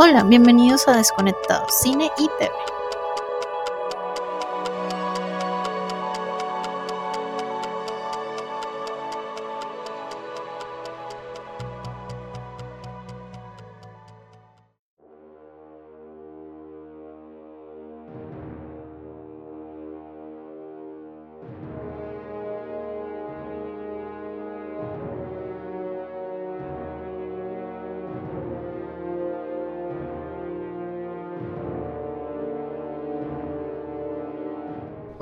Hola, bienvenidos a Desconectados, Cine y TV.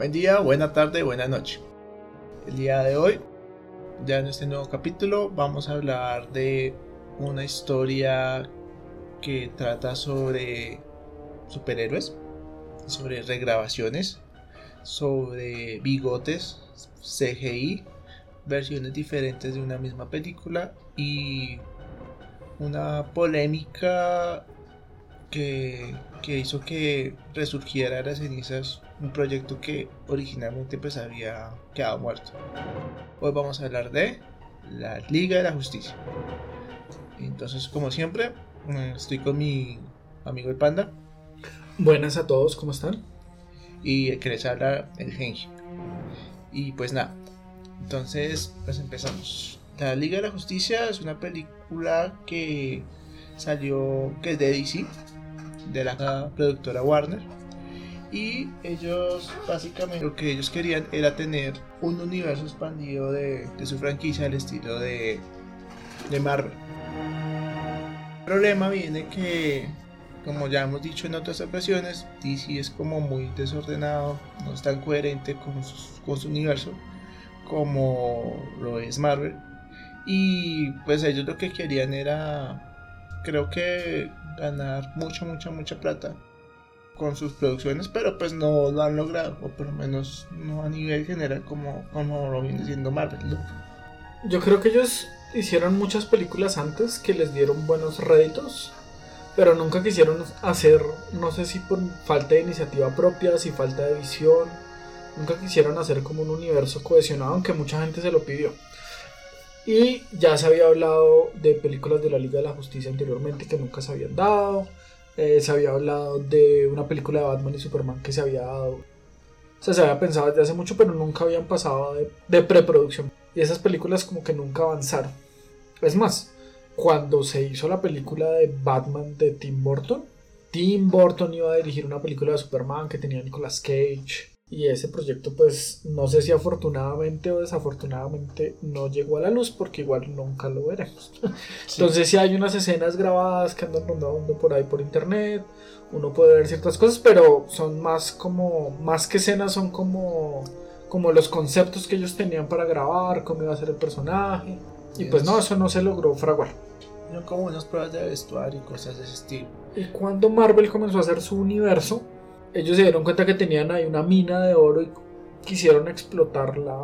Buen día, buena tarde, buena noche. El día de hoy, ya en este nuevo capítulo, vamos a hablar de una historia que trata sobre superhéroes, sobre regrabaciones, sobre bigotes, CGI, versiones diferentes de una misma película y una polémica que, que hizo que resurgiera de las cenizas un proyecto que originalmente pues había quedado muerto. Hoy vamos a hablar de la Liga de la Justicia. Entonces, como siempre, eh, estoy con mi amigo el Panda. Buenas a todos, ¿cómo están? Y el que les habla el Genji. Y pues nada, entonces pues empezamos. La Liga de la Justicia es una película que salió, que es de DC, de la productora Warner y ellos básicamente lo que ellos querían era tener un universo expandido de, su franquicia al estilo de, de Marvel. El problema viene que, como ya hemos dicho en otras ocasiones, DC es como muy desordenado, no es tan coherente con su, con su universo como lo es Marvel. Y pues ellos lo que querían era, creo que ganar mucha, mucha, mucha plata con sus producciones, pero pues no lo han logrado, o por lo menos no a nivel general como, como lo viene siendo Marvel. Yo creo que ellos hicieron muchas películas antes que les dieron buenos réditos, pero nunca quisieron hacer, no sé si por falta de iniciativa propia, si falta de visión, nunca quisieron hacer como un universo cohesionado, aunque mucha gente se lo pidió. Y ya se había hablado de películas de la Liga de la Justicia anteriormente que nunca se habían dado. Eh, se había hablado de una película de Batman y Superman que se había dado. O sea, se había pensado desde hace mucho, pero nunca habían pasado de, de preproducción. Y esas películas como que nunca avanzaron. Es más, cuando se hizo la película de Batman de Tim Burton, Tim Burton iba a dirigir una película de Superman que tenía Nicolas Cage. Y ese proyecto, pues, no sé si afortunadamente o desafortunadamente no llegó a la luz porque igual nunca lo veremos. Entonces, si hay unas escenas grabadas que andan rondando por ahí por internet, uno puede ver ciertas cosas, pero son más como, más que escenas, son como, como los conceptos que ellos tenían para grabar, cómo iba a ser el personaje. Y pues no, eso no se logró fraguar. No como unas pruebas de vestuario y cosas de ese estilo. Y cuando Marvel comenzó a hacer su universo, ellos se dieron cuenta que tenían ahí una mina de oro y quisieron explotarla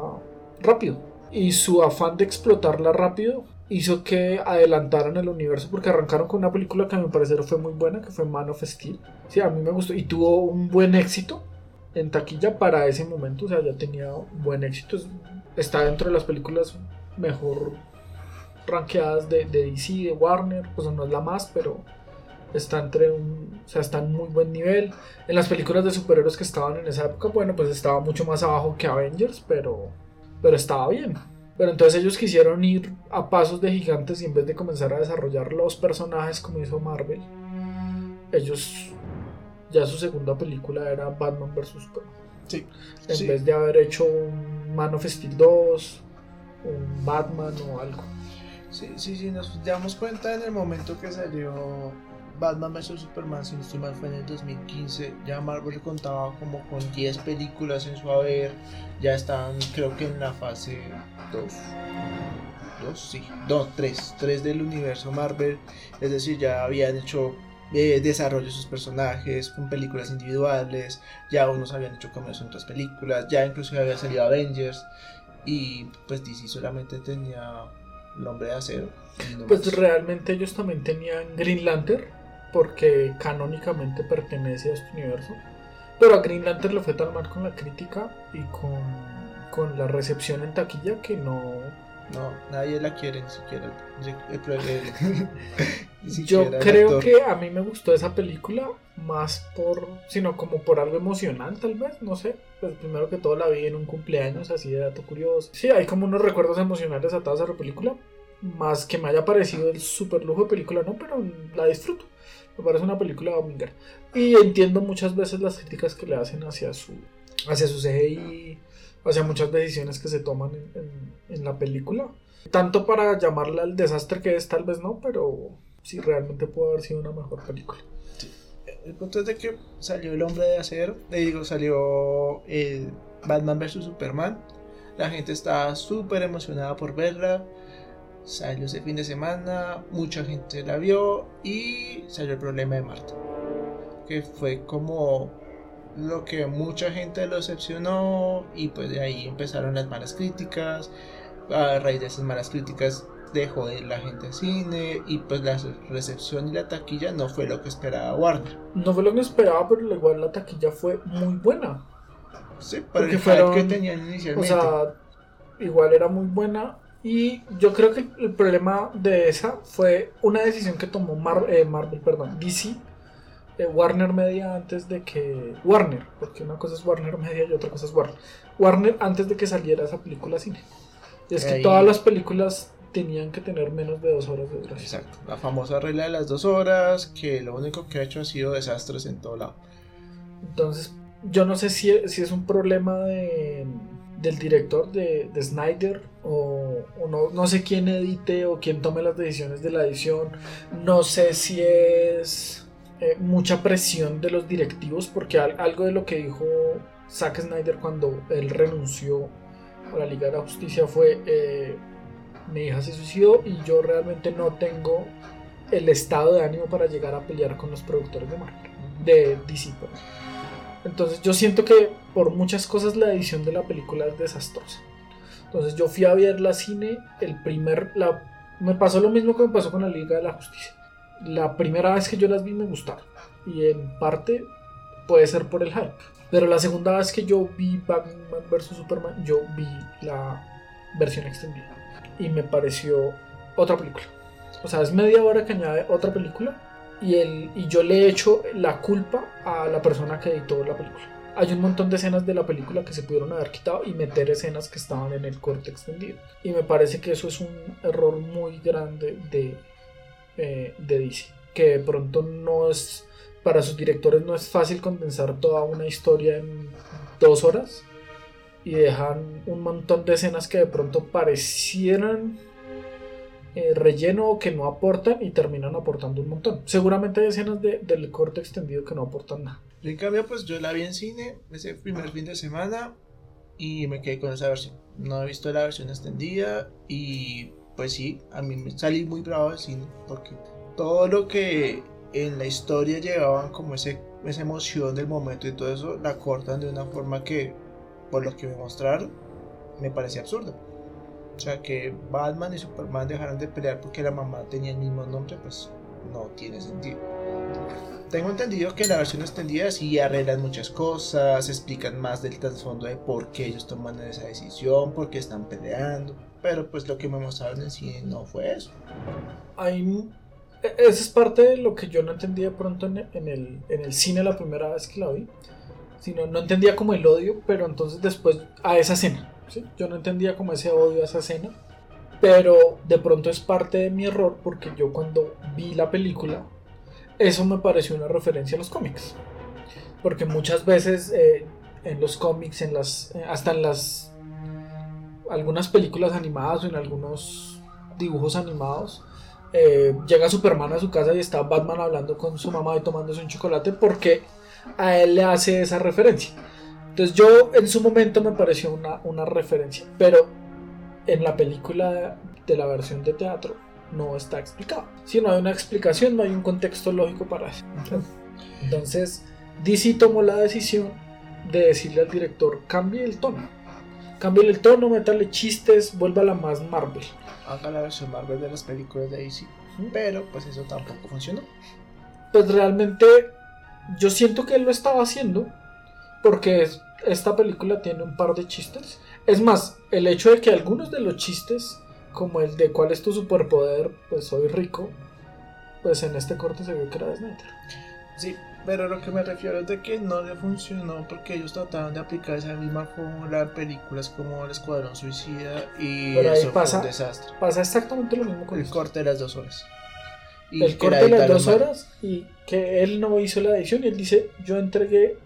rápido. Y su afán de explotarla rápido hizo que adelantaran el universo porque arrancaron con una película que a mi parecer fue muy buena, que fue Man of Steel. Sí, a mí me gustó y tuvo un buen éxito en taquilla para ese momento, o sea, ya tenía buen éxito. Está dentro de las películas mejor rankeadas de, de DC, de Warner, pues no es la más, pero está entre un, o sea, está en muy buen nivel. En las películas de superhéroes que estaban en esa época, bueno, pues estaba mucho más abajo que Avengers, pero, pero estaba bien. Pero entonces ellos quisieron ir a pasos de gigantes y en vez de comenzar a desarrollar los personajes como hizo Marvel, ellos ya su segunda película era Batman vs Superman. Sí. En vez de haber hecho un Man of Steel 2, un Batman o algo. Sí, sí, sí, nos damos cuenta en el momento que salió Batman vs Superman, si no estoy mal, fue en el 2015. Ya Marvel contaba como con 10 películas en su haber. Ya estaban, creo que en la fase 2. 2, sí, 2, 3. 3 del universo Marvel. Es decir, ya habían hecho eh, desarrollo de sus personajes con películas individuales. Ya unos habían hecho cambios en otras películas. Ya incluso había salido Avengers. Y pues DC solamente tenía el hombre de acero. Pues realmente ellos también tenían Green Lantern, porque canónicamente pertenece a este universo. Pero a Green Lantern le fue tan mal con la crítica y con, con la recepción en taquilla que no, No, nadie la quiere, ni siquiera ni Yo siquiera el creo que a mí me gustó esa película más por, sino como por algo emocional tal vez, no sé. Pues primero que todo la vi en un cumpleaños, así de dato curioso. Sí, hay como unos recuerdos emocionales atados a la película. Más que me haya parecido el super lujo de película, no, pero la disfruto. Me parece una película dominguera. Y entiendo muchas veces las críticas que le hacen hacia su, hacia su CGI, hacia muchas decisiones que se toman en, en- en la película. Tanto para llamarla el desastre que es, tal vez no, pero sí realmente puede haber sido una mejor película. El punto es de que salió el hombre de acero, le digo, salió el Batman vs Superman. La gente estaba súper emocionada por verla. Salió ese fin de semana, mucha gente la vio y salió el problema de Marta. Que fue como lo que mucha gente lo decepcionó y pues de ahí empezaron las malas críticas. A raíz de esas malas críticas dejó de ir la gente al cine y pues la recepción y la taquilla no fue lo que esperaba Warner. No fue lo que esperaba, pero igual la taquilla fue muy buena. Sí, por Porque el fueron- que tenían O inicialmente. sea, igual era muy buena. Y yo creo que el problema de esa fue una decisión que tomó Mar- eh, Marvel, perdón, DC, eh, Warner Media antes de que. Warner, porque una cosa es Warner Media y otra cosa es Warner. Warner antes de que saliera esa película cine. Y es que Ahí- todas las películas tenían que tener menos de dos horas de duración. Exacto, la famosa regla de las dos horas, que lo único que ha hecho ha sido desastres en todo lado. Entonces, yo no sé si, si es un problema de, del director de, de Snyder o, no, no sé quién edite o quién tome las decisiones de la edición. No sé si es eh, mucha presión de los directivos, porque al- algo de lo que dijo Zack Snyder cuando él renunció a la Liga de la Justicia fue: eh, Mi hija se suicidó y yo realmente no tengo el estado de ánimo para llegar a pelear con los productores de Marvel de perdón. Entonces yo siento que por muchas cosas la edición de la película es desastrosa. Entonces yo fui a ver la cine, el primer, la, me pasó lo mismo que me pasó con la Liga de la Justicia. La primera vez que yo las vi me gustaron y en parte puede ser por el hype. Pero la segunda vez que yo vi Batman vs Superman, yo vi la versión extendida y me pareció otra película. O sea, es media hora que añade otra película y, el, y yo le echo la culpa a la persona que editó la película. Hay un montón de escenas de la película que se pudieron haber quitado y meter escenas que estaban en el corte extendido. Y me parece que eso es un error muy grande de, eh, de DC. Que de pronto no es, para sus directores no es fácil condensar toda una historia en dos horas. Y dejan un montón de escenas que de pronto parecieran eh, relleno o que no aportan y terminan aportando un montón. Seguramente hay escenas de- del corte extendido que no aportan nada. En cambio, pues yo la vi en cine ese primer fin de semana y me quedé con esa versión. No he visto la versión extendida y pues sí, a mí me salí muy bravo del cine porque todo lo que en la historia llevaban como ese, esa emoción del momento y todo eso, la cortan de una forma que, por lo que me mostraron, me parecía absurda. O sea, que Batman y Superman dejaran de pelear porque la mamá tenía el mismo nombre, pues no tiene sentido. Tengo entendido que la versión extendida sí arreglan muchas cosas, explican más del trasfondo de por qué ellos toman esa decisión, por qué están peleando. Pero pues lo que me mostraron en cine no fue eso. Hay, e- esa es parte de lo que yo no entendía pronto en el, en el cine la primera vez que la vi. Sino, no entendía como el odio, pero entonces después a esa escena. ¿sí? Yo no entendía como ese odio a esa escena. Pero de pronto es parte de mi error porque yo cuando vi la película, eso me pareció una referencia a los cómics. Porque muchas veces eh, en los cómics, en las, hasta en las algunas películas animadas o en algunos dibujos animados, eh, llega Superman a su casa y está Batman hablando con su mamá y tomándose un chocolate porque a él le hace esa referencia. Entonces yo en su momento me pareció una, una referencia, pero en la película de la versión de teatro no está explicado. Si no hay una explicación, no hay un contexto lógico para eso. Entonces DC tomó la decisión de decirle al director, cambie el tono. Cambie el tono, métale chistes, vuélvala más Marvel. Haga la versión Marvel de las películas de DC. Pero pues eso tampoco funcionó. Pues realmente yo siento que él lo estaba haciendo porque es- esta película tiene un par de chistes. Es más, el hecho de que algunos de los chistes como el de cuál es tu superpoder, pues soy rico, pues en este corte se vio que era de Snyder. Sí, pero lo que me refiero es de que no le funcionó porque ellos trataron de aplicar esa misma fórmula en películas como El Escuadrón Suicida y Pero ahí eso fue pasa- un desastre. Pasa exactamente lo mismo con El esto. corte de las dos horas. Y el corte de las dos mal. horas y que él no hizo la edición y él dice, yo entregué...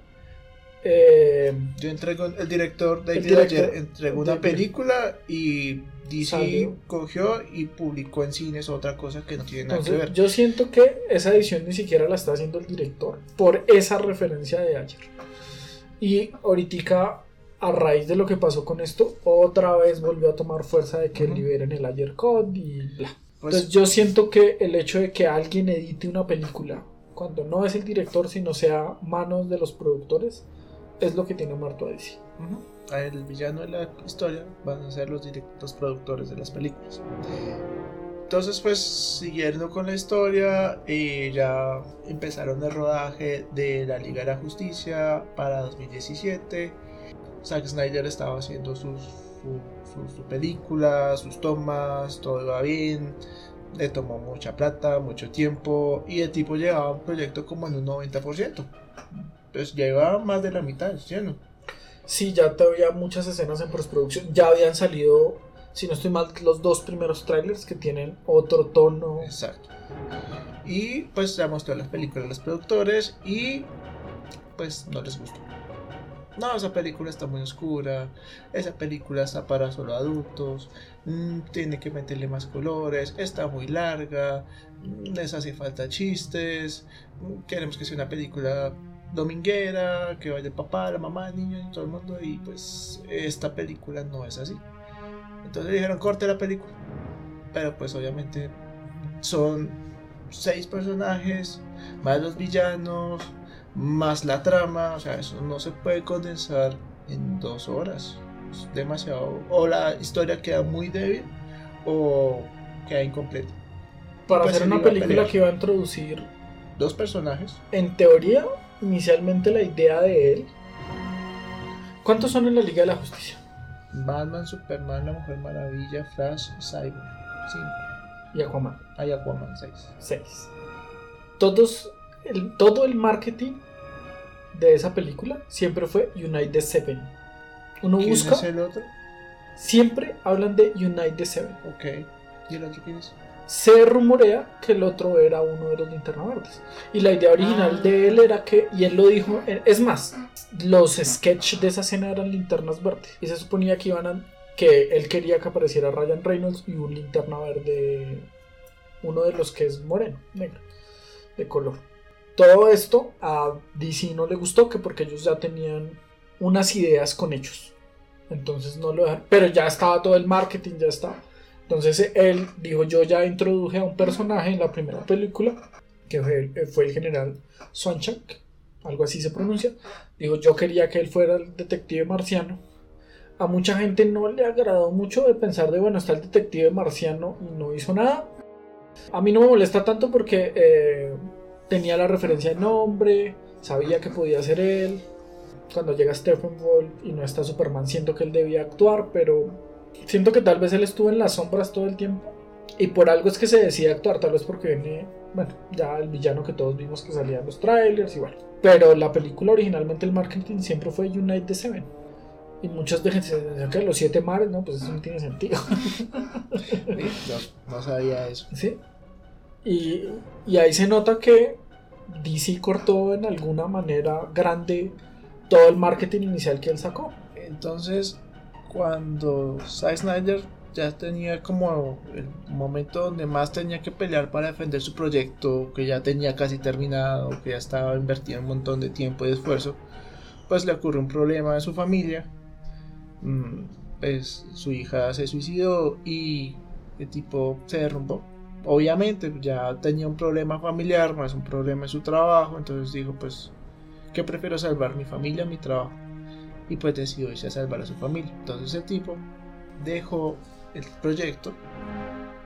eh, Yo entrego, el director David director- Ayer entregó una película y DC Salió. cogió y publicó en cines otra cosa que no tiene nada que ver. yo siento que esa edición ni siquiera la está haciendo el director por esa referencia de ayer. Y ahorita, a raíz de lo que pasó con esto, otra vez volvió a tomar fuerza de que Ujú. liberen el ayer code y bla. Pues, Entonces, yo siento que el hecho de que alguien edite una película, cuando no es el director, sino sea manos de los productores, es lo que tiene muerto a DC. ujú, el villano de la historia van a ser los directos productores de las películas. Entonces, pues, siguiendo con la historia, eh, ya empezaron el rodaje de la Liga de la Justicia para 2017. Zack Snyder estaba haciendo sus, su, película, sus tomas, todo iba bien. Le tomó mucha plata, mucho tiempo y el tipo llevaba un proyecto como en un 90%. Pues ya iba más de la mitad, ¿sí o no? Sí, ya te había muchas escenas en postproducción. Ya habían salido, si no estoy mal, los dos primeros trailers que tienen otro tono. Exacto. Y pues ya mostró las películas a los productores y pues no les gustó. No, esa película está muy oscura, esa película está para solo adultos, mm, tiene que meterle más colores, está muy larga, mm, les hace falta chistes, mm, queremos que sea una película dominguera, que vaya el papá, la mamá, el niño y todo el mundo y pues esta película no es así. Entonces dijeron corte la película, pero pues obviamente son seis personajes, más los villanos, más la trama, o sea, eso no se puede condensar en dos horas. Es demasiado. O la historia queda muy débil o queda incompleta. Para Pues hacer una película que iba a introducir, Dos personajes. en teoría, inicialmente la idea de él. ¿Cuántos son en la Liga de la Justicia? Batman, Superman, la Mujer Maravilla, Flash, Cyborg. Cinco. Y Aquaman. Hay Aquaman, seis. 6. Todos, el, todo el marketing de esa película siempre fue Unite the Seven. Uno ¿Quién busca, es el otro? siempre hablan de Unite the Seven. Ok. ¿Y el otro quién es? Se rumorea que el otro era uno de los linterna verdes. Y la idea original Ah. de él era que, y él lo dijo, eh, es más, los sketches de esa escena eran linternas verdes. Y se suponía que iban a, que él quería que apareciera Ryan Reynolds y un linterna verde, uno de los que es moreno, negro, de color. Todo esto a DC no le gustó, que porque ellos ya tenían unas ideas con ellos. Entonces no lo dejaron. Pero ya estaba todo el marketing, ya estaba. Entonces él dijo, yo ya introduje a un personaje en la primera película, que fue, el general Swanchak, algo así se pronuncia. Dijo, yo quería que él fuera el detective marciano. A mucha gente no le agradó mucho de pensar de, bueno, está el detective marciano y no hizo nada. A mí no me molesta tanto porque eh, tenía la referencia de nombre, sabía que podía ser él. Cuando llega Stephen Wolf y no está Superman, siento que él debía actuar, pero siento que tal vez él estuvo en las sombras todo el tiempo. Y por algo es que se decide actuar, tal vez porque viene, bueno, ya el villano que todos vimos que salía en los trailers y bueno. Pero la película originalmente el marketing siempre fue Unite the Seven. Y muchas de gente decían que los siete mares, no, pues eso no tiene sentido. Sí, No, no sabía eso. ¿Sí? Y, y ahí se nota que DC cortó en alguna manera grande todo el marketing inicial que él sacó. Entonces, cuando Zack Snyder ya tenía como el momento donde más tenía que pelear para defender su proyecto, que ya tenía casi terminado, que ya estaba invertido un montón de tiempo y esfuerzo, pues le ocurrió un problema en su familia. Mm, Pues su hija se suicidó y el tipo se derrumbó. Obviamente ya tenía un problema familiar, más un problema en su trabajo, entonces dijo pues, ¿qué prefiero salvar? ¿Mi familia mi trabajo? Y pues decidió irse a salvar a su familia. Entonces el tipo dejó el proyecto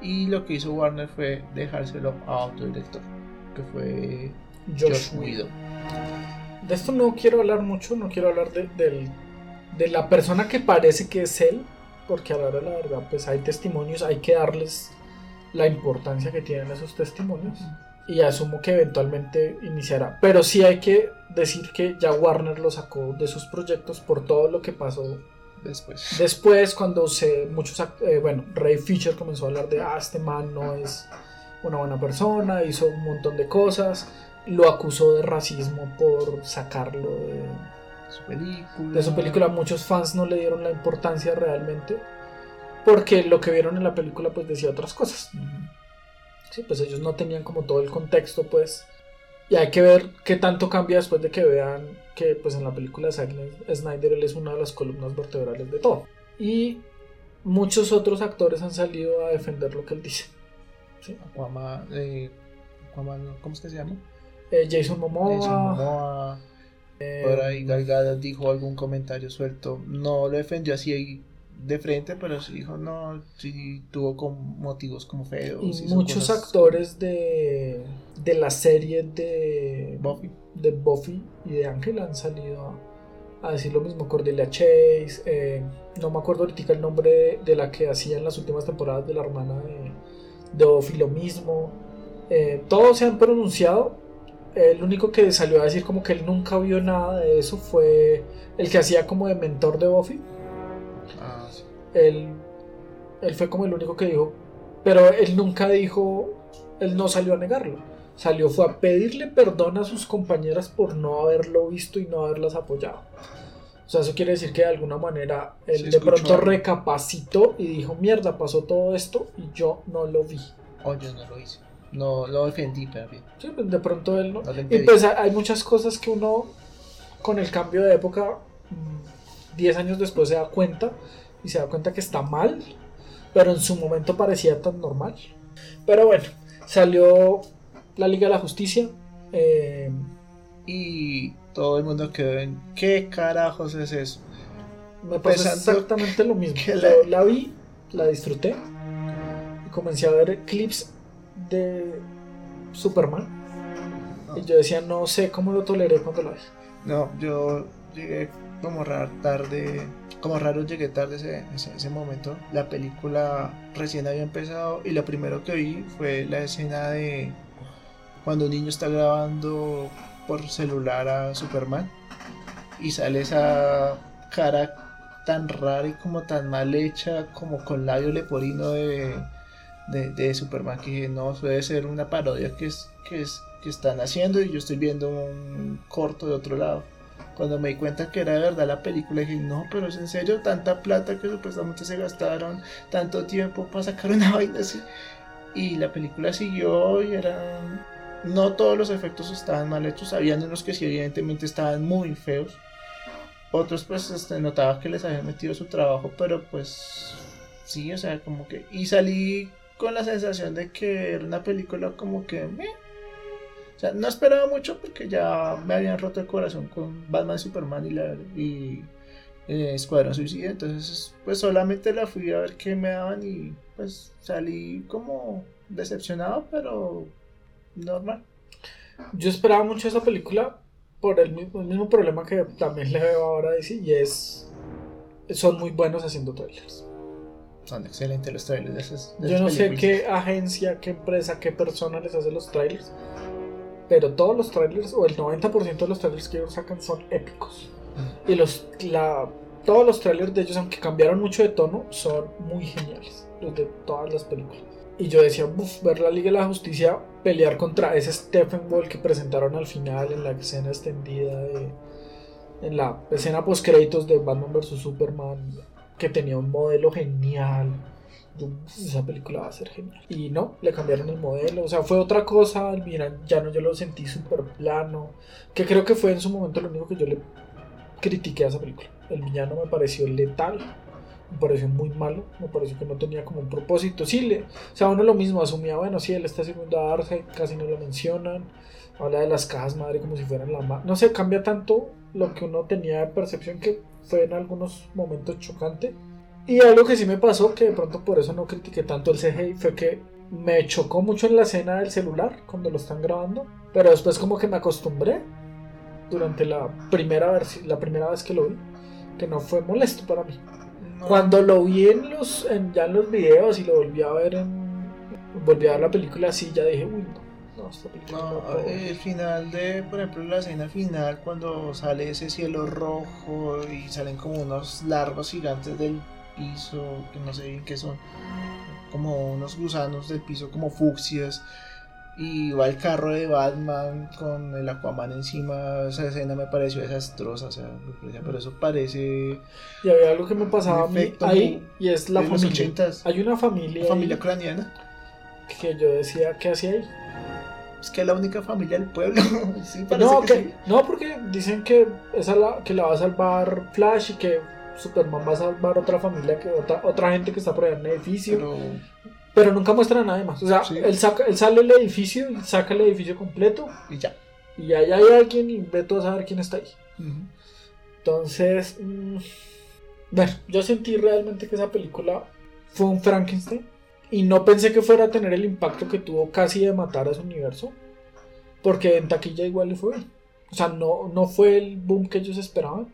y lo que hizo Warner fue dejárselo a otro director, que fue Josh Josh Whedon. De esto no quiero hablar mucho, no quiero hablar de, del- de la persona que parece que es él, porque a la hora de la verdad, pues hay testimonios, hay que darles la importancia que tienen esos testimonios. Y asumo que eventualmente iniciará. Pero sí hay que decir que ya Warner lo sacó de sus proyectos por todo lo que pasó Después. Después, cuando se. Muchos. eh, bueno, Ray Fisher comenzó a hablar de. Ah, este man no es una buena persona, hizo un montón de cosas. Lo acusó de racismo por sacarlo de, Su película. de su película. Muchos fans no le dieron la importancia realmente. Porque lo que vieron en la película, pues decía otras cosas. Sí, pues ellos no tenían como todo el contexto, pues. Y hay que ver qué tanto cambia después de que vean que, pues en la película de Zack Snyder él es una de las columnas vertebrales de todo. Y muchos otros actores han salido a defender lo que él dice. Aquaman, eh, Aquaman, ¿no? ¿cómo es que se llama? Eh, Jason Momoa, Jason Momoa. Por ahí Gal Gadot dijo algún comentario suelto. No lo defendió así de frente, pero sí dijo, no, sí tuvo con motivos como feos. y muchos cosas- actores de, de la serie de Buffy. de Buffy y de Ángel han salido a, decir lo mismo. Cordelia Chase, eh, no me acuerdo ahorita el nombre de, de la que hacía en las últimas temporadas de la hermana de, de Buffy, lo mismo. Eh, todos se han pronunciado. El único que salió a decir como que él nunca vio nada de eso fue el que hacía como de mentor de Buffy. Ah. Él, él fue como el único que dijo, pero él nunca dijo, él no salió a negarlo. Salió fue a pedirle perdón a sus compañeras por no haberlo visto y no haberlas apoyado. O sea, eso quiere decir que de alguna manera él Se de pronto algo. recapacitó y dijo, mierda, pasó todo esto y yo no lo vi. Oh, yo no lo hice. No lo defendí, pero bien. Sí, pues de pronto él no. No Y pues ha- hay muchas cosas que uno con el cambio de época, mm, 10 años después se da cuenta y se da cuenta que está mal, pero en su momento parecía tan normal. Pero bueno, salió la Liga de la Justicia. eh, Y todo el mundo quedó en, ¿qué carajos es eso? me pasó Pensando exactamente lo mismo. que Yo la- la vi, la disfruté y comencé a ver clips de Superman. Y yo decía, no sé cómo lo toleré cuando lo vi. No, yo llegué como raro tarde, como raro llegué tarde ese, ese, momento. La película recién había empezado y lo primero que vi fue la escena de cuando un niño está grabando por celular a Superman y sale esa cara tan rara y como tan mal hecha, como con labio leporino de, de, de Superman, que dije, no, eso debe ser una parodia que, es, que, es, que están haciendo y yo estoy viendo un corto de otro lado. Cuando me di cuenta que era de verdad la película, dije, no, pero es en serio, tanta plata que supuestamente se gastaron, tanto tiempo para sacar una vaina así. Y la película siguió y eran... No todos los efectos estaban mal hechos, habían unos que sí evidentemente estaban muy feos. Otros pues este, notaba que les habían metido su trabajo, pero pues sí, o sea, como que... Y salí con la sensación de que era una película como que... O sea, no esperaba mucho porque ya me habían roto el corazón con Batman, Superman y, la, y eh, Escuadrón Suicida. Entonces, pues solamente la fui a ver qué me daban y pues salí como decepcionado, pero normal. Yo esperaba mucho esa película por el mismo, el mismo problema que también le veo ahora a DC y es son muy buenos haciendo trailers. Son excelentes los trailers de esas. de Yo no sé qué agencia, qué empresa, qué persona les hace los trailers, pero todos los trailers o el 90% de los trailers que ellos sacan son épicos. Y los la, todos los trailers de ellos, aunque cambiaron mucho de tono, son muy geniales. Los de todas las películas. Y yo decía, "Buf, ver la Liga de la Justicia pelear contra ese Stephen Wall que presentaron al final en la escena extendida de. En la escena post créditos de Batman vs Superman, que tenía un modelo genial. Yo, "Uf, esa película va a ser genial. Y no, le cambiaron el modelo. O sea, fue otra cosa. Mira, ya no yo lo sentí súper plano. Que creo que fue en su momento lo único que yo le critiqué a esa película. El villano me pareció letal, me pareció muy malo, me pareció que no tenía como un propósito. Sí, le, o sea, uno lo mismo asumía, bueno, sí, él está sirviendo a Darkseid, casi no lo mencionan. Habla de las cajas madre como si fueran la No sé, cambia tanto lo que uno tenía de percepción que fue en algunos momentos chocante. Y algo que sí me pasó, que de pronto por eso no critiqué tanto el CGI, fue que me chocó mucho en la escena del celular cuando lo están grabando, pero después como que me acostumbré durante la primera, la primera vez que lo vi, que no fue molesto para mí. No. Cuando lo vi en los, en- ya en los videos y lo volví a ver en. Volví a ver la película así, ya dije, uy, no, no, esta película no, No, la puedo ver". el final de, por ejemplo, la escena final, cuando sale ese cielo rojo y salen como unos largos gigantes del piso, que no sé bien qué son, como unos gusanos del piso, como fucsias, y va el carro de Batman con el Aquaman encima, esa escena me pareció desastrosa, o sea, pero eso parece Y había algo que me pasaba a mí ahí, y es la los familia. Hay una familia, ucraniana, que yo decía, ¿qué hacía ahí? es que es la única familia del pueblo, sí, No, que que, sí. no, porque dicen que esa la, que la va a salvar Flash y que Superman va a salvar otra familia, que otra, otra gente que está por allá en el edificio. Pero, pero nunca muestra nada más. O sea, Sí. él, saca, él sale del edificio y saca el edificio completo. y ya. Y ahí hay alguien y ve todo a saber quién está ahí. Entonces, mm, bueno, yo sentí realmente que esa película fue un Frankenstein. Y no pensé que fuera a tener el impacto que tuvo casi de matar a su universo. Porque en taquilla igual le fue bien. O sea, no, no fue el boom que ellos esperaban.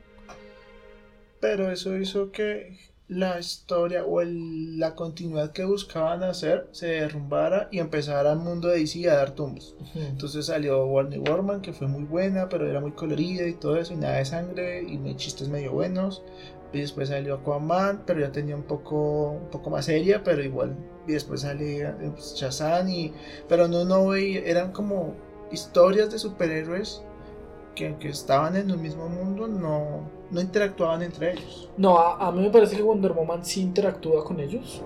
Pero eso hizo que la historia o el- la continuidad que buscaban hacer se derrumbara y empezara el mundo de DC a dar tumbos. Entonces salió Warner Warman, que fue muy buena, pero era muy colorida y todo eso, y nada de sangre, y chistes medio buenos. Y después salió Aquaman, pero ya tenía un poco, un poco más seria, pero igual. Y después salió eh, pues, Shazam, y, pero no, no veía, eran como historias de superhéroes que aunque estaban en el mismo mundo, no, no interactuaban entre ellos. No, a, a mí me parece que Wonder Woman sí interactúa con ellos.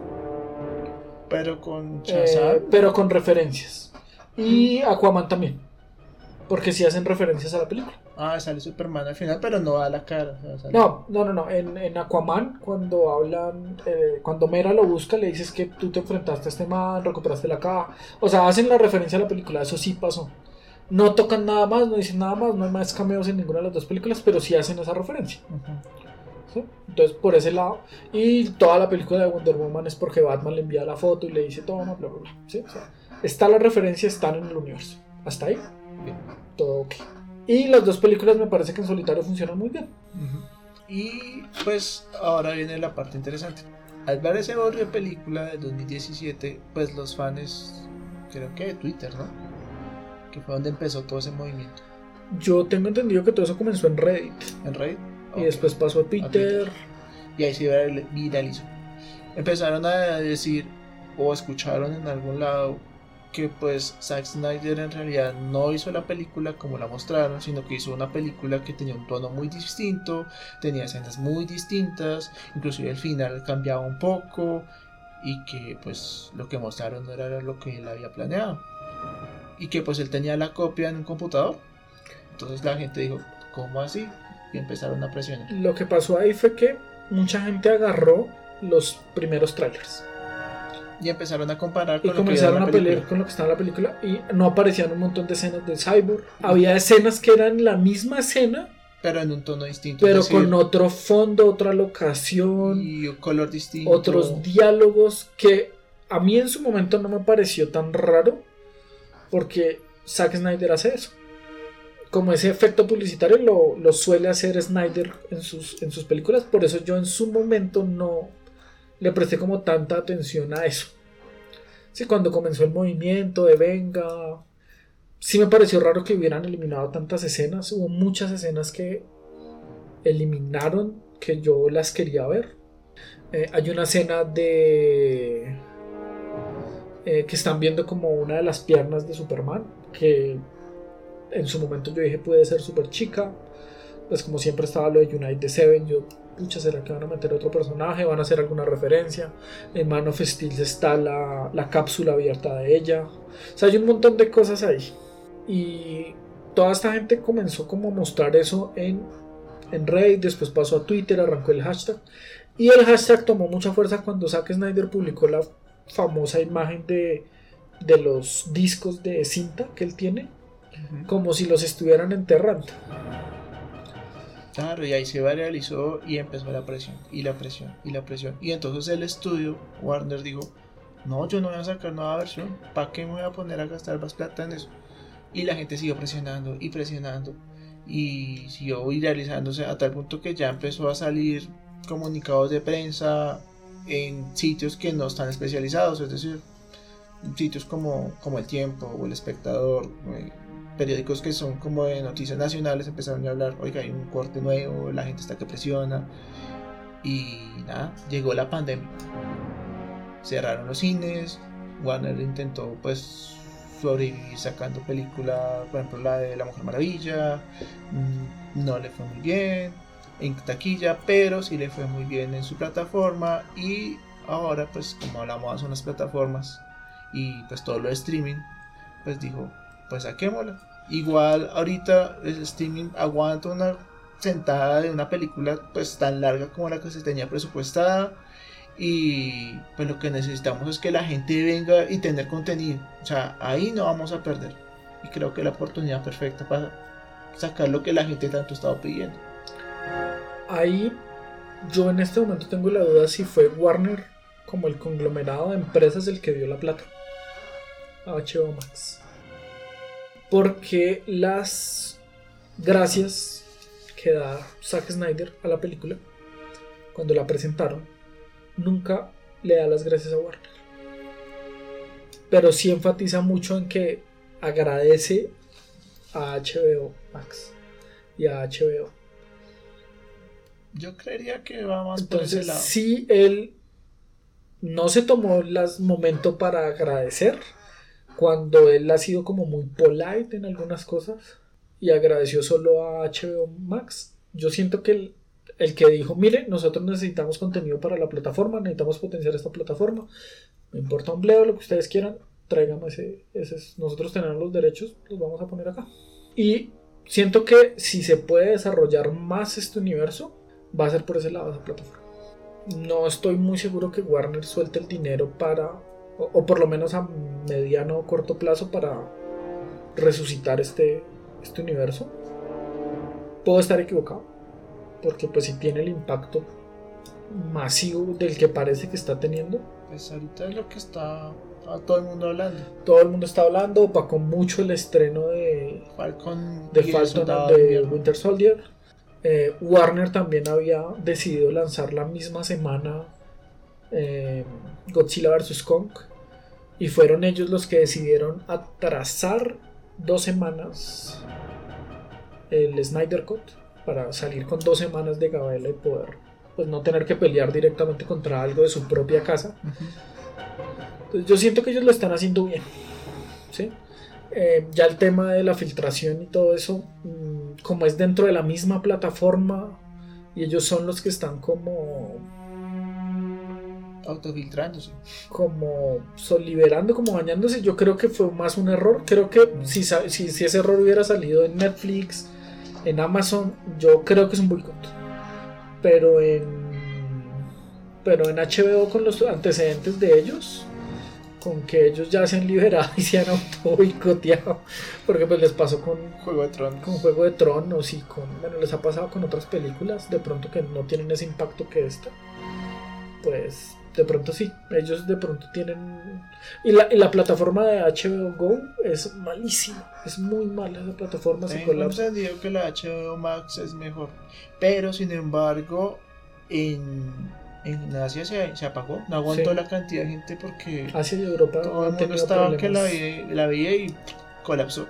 Pero con eh, pero con referencias. Y Aquaman también. Porque sí hacen referencias a la película. ah, sale Superman al final, pero no da la cara. o sea, sale- No, no, no, no. En, en Aquaman, cuando hablan, eh, cuando Mera lo busca, le dices que tú te enfrentaste a este man, recuperaste la caja. O sea, hacen la referencia a la película, eso sí pasó. No tocan nada más, no dicen nada más, no hay más cameos en ninguna de las dos películas, pero sí hacen esa referencia. Entonces, por ese lado. Y toda la película de Wonder Woman es porque Batman le envía la foto y le dice, toma, bla, bla, bla. ¿sí? O sea, está la referencia, están en el universo. Hasta ahí, Bien. todo ok. Y las dos películas me parece que en solitario funcionan muy bien. Y pues ahora viene la parte interesante. Al ver ese de película de 2017, pues los fans, creo que de Twitter, ¿no? Que fue donde empezó todo ese movimiento. Yo tengo entendido que todo eso comenzó en Reddit. En Reddit. Y después pasó a Twitter. Twitter. Y ahí se viral- viralizó. Empezaron a decir o escucharon en algún lado que pues Zack Snyder en realidad no hizo la película como la mostraron, sino que hizo una película que tenía un tono muy distinto, tenía escenas muy distintas, inclusive el final cambiaba un poco y que pues lo que mostraron no era lo que él había planeado. Y que pues él tenía la copia en un computador. Entonces la gente dijo, ¿cómo así? Y empezaron a presionar. Lo que pasó ahí fue que mucha gente agarró los primeros trailers. Y empezaron a comparar Y con lo que comenzaron a la pelear película. con lo que estaba en la película. Y no aparecían un montón de escenas de Cyborg. Había escenas que eran la misma escena, Pero en un tono distinto. pero decir, con otro fondo, otra locación, y un color distinto. otros diálogos que a mí en su momento no me pareció tan raro. Porque Zack Snyder hace eso. Como ese efecto publicitario lo, suele hacer Snyder en sus, en sus películas. Por eso yo en su momento no le presté como tanta atención a eso. Sí, cuando comenzó el movimiento de Venga. Sí me pareció raro que hubieran eliminado tantas escenas. Hubo muchas escenas que eliminaron que yo las quería ver. Eh, hay una escena de eh, que están viendo como una de las piernas de Superman que en su momento yo dije puede ser super chica pues como siempre estaba lo de United Seven yo pucha será que van a meter otro personaje van a hacer alguna referencia en Man of Steel está la, la cápsula abierta de ella. O sea hay un montón de cosas ahí. Y toda esta gente comenzó como a mostrar eso en en Reddit después pasó a Twitter arrancó el hashtag. Y el hashtag tomó mucha fuerza cuando Zack Snyder publicó la famosa imagen de, de los discos de cinta que él tiene, como si los estuvieran enterrando. Claro, y ahí se viralizó y empezó la presión, y la presión, y la presión. Y entonces el estudio, Warner, dijo: No, yo no voy a sacar nueva versión. ¿Para qué me voy a poner a gastar más plata en eso? Y la gente siguió presionando y presionando. Y siguió viralizándose a tal punto que ya empezó a salir comunicados de prensa en sitios que no están especializados, es decir, sitios como, como El Tiempo o El Espectador, eh, periódicos que son como de noticias nacionales empezaron a hablar, oiga, hay un corte nuevo, la gente está que presiona. Y nada, llegó la pandemia. Cerraron los cines, Warner intentó pues sobrevivir sacando películas, por ejemplo la de La Mujer Maravilla, mm, no le fue muy bien en taquilla, pero sí le fue muy bien en su plataforma y ahora pues como hablamos son las plataformas y pues todo lo de streaming, pues dijo, pues saquémosla. Igual ahorita el streaming aguanta una sentada de una película pues tan larga como la que se tenía presupuestada y pues lo que necesitamos es que la gente venga y tener contenido. O sea, ahí no vamos a perder. Y creo que la oportunidad perfecta para sacar lo que la gente tanto estaba pidiendo. Ahí yo en este momento tengo la duda si fue Warner como el conglomerado de empresas el que dio la plata a HBO Max. Porque las gracias que da Zack Snyder a la película, cuando la presentaron, nunca le da las gracias a Warner. Pero sí enfatiza mucho en que agradece a HBO Max y a HBO. Yo creería que va más Entonces, por ese lado. sí, él no se tomó el momento para agradecer cuando él ha sido como muy polite en algunas cosas y agradeció solo a HBO Max. Yo siento que el, el que dijo, mire, nosotros necesitamos contenido para la plataforma, necesitamos potenciar esta plataforma, no importa un bleo, lo que ustedes quieran, tráigame ese, ese, nosotros tenemos los derechos, los vamos a poner acá. Y siento que si se puede desarrollar más este universo, va a ser por ese lado esa plataforma. No estoy muy seguro que Warner suelte el dinero para, o, o por lo menos a mediano o corto plazo, para resucitar este, este universo. Puedo estar equivocado, porque pues si tiene el impacto masivo del que parece que está teniendo. Pues ahorita es lo que está a todo el mundo hablando. Todo el mundo está hablando, opacó mucho el estreno de, Falcon de Falcon de. Winter Soldier. Eh, Warner también había decidido lanzar la misma semana eh, Godzilla vs. Kong. Y fueron ellos los que decidieron atrasar dos semanas el Snyder Cut para salir con dos semanas de gabela y poder pues no tener que pelear directamente contra algo de su propia casa. Entonces, yo siento que ellos lo están haciendo bien. ¿sí? Eh, ya el tema de la filtración y todo eso, mm, como es dentro de la misma plataforma y ellos son los que están como Autofiltrándose. como sol- liberando, como bañándose, yo creo que fue más un error. Creo que si, sa- si, si ese error hubiera salido en Netflix, en Amazon, yo creo que es un boicot. Pero en pero en HBO con los antecedentes de ellos, con que ellos ya se han liberado y se han auto boicoteado, porque pues les pasó con Juego de Tronos. con Juego de Tronos y con. Bueno, les ha pasado con otras películas, de pronto que no tienen ese impacto que esta. Pues de pronto sí, ellos de pronto tienen. Y la, y la plataforma de HBO Go es malísima, es muy mala esa plataforma, se colapsa. entendido que la HBO Max es mejor. Pero sin embargo, en, en Asia se, se apagó. No aguantó Sí. la cantidad de gente porque Asia y Europa todo el mundo estaba que la problemas. veía, la veía y colapsó.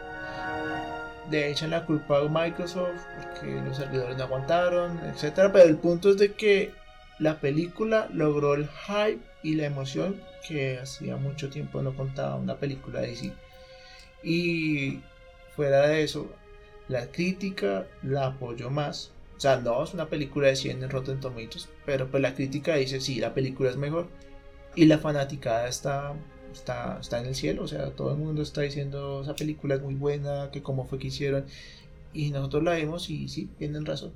Le echan la culpa a Microsoft porque los servidores no aguantaron, etcétera. Pero el punto es de que la película logró el hype y la emoción que hacía mucho tiempo no contaba una película de DC. Y fuera de eso, la crítica la apoyó más. O sea, no es una película de 100 en Rotten Tomatoes, pero pues la crítica dice sí, la película es mejor. Y la fanaticada está, está, está en el cielo. O sea, todo el mundo está diciendo esa película es muy buena, que cómo fue que hicieron. Y nosotros la vemos y sí, tienen razón.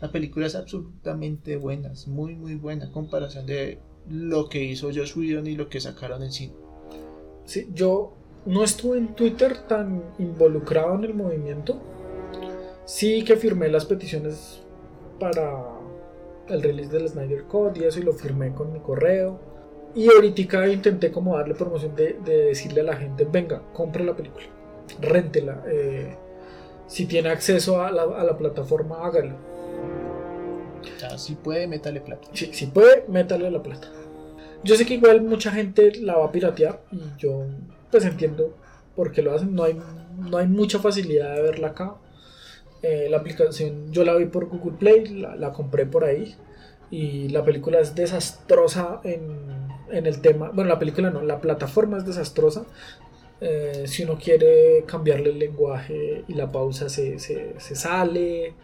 La película es absolutamente buena, es muy muy buena en comparación de lo que hizo Josh Whedon y lo que sacaron en cine. Sí, yo no estuve en Twitter tan involucrado en el movimiento. Sí que firmé las peticiones para el release del Snyder Code y eso y lo firmé con mi correo. Y ahorita intenté como darle promoción de, de decirle a la gente, venga, compre la película, réntela. eh, si tiene acceso a la, a la plataforma, hágalo. Si puede, métale plata. Sí, si puede, métale la plata. Yo sé que igual mucha gente la va a piratear y yo pues entiendo por qué lo hacen. No hay, no hay mucha facilidad de verla acá. Eh, la aplicación yo la vi por Google Play, la, la compré por ahí y la película es desastrosa en, en, el tema. Bueno, la película no, la plataforma es desastrosa. Eh, si uno quiere cambiarle el lenguaje y la pausa se, se, se sale.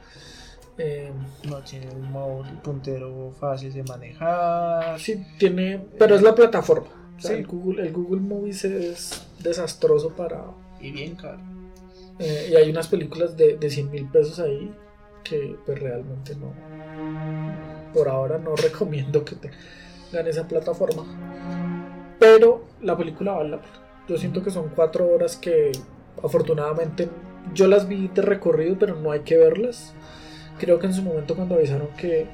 Eh, no tiene un modo puntero fácil de manejar. Sí, tiene, pero es la plataforma. O sea, sí. el, Google, el Google Movies es desastroso para... Y bien caro. Eh, y hay unas películas de, de 100 mil pesos ahí que pues realmente no... Por ahora no recomiendo que tengan esa plataforma. Pero la película vale la pena. Yo siento que son cuatro horas que afortunadamente yo las vi de recorrido, pero no hay que verlas. Creo que en su momento cuando avisaron que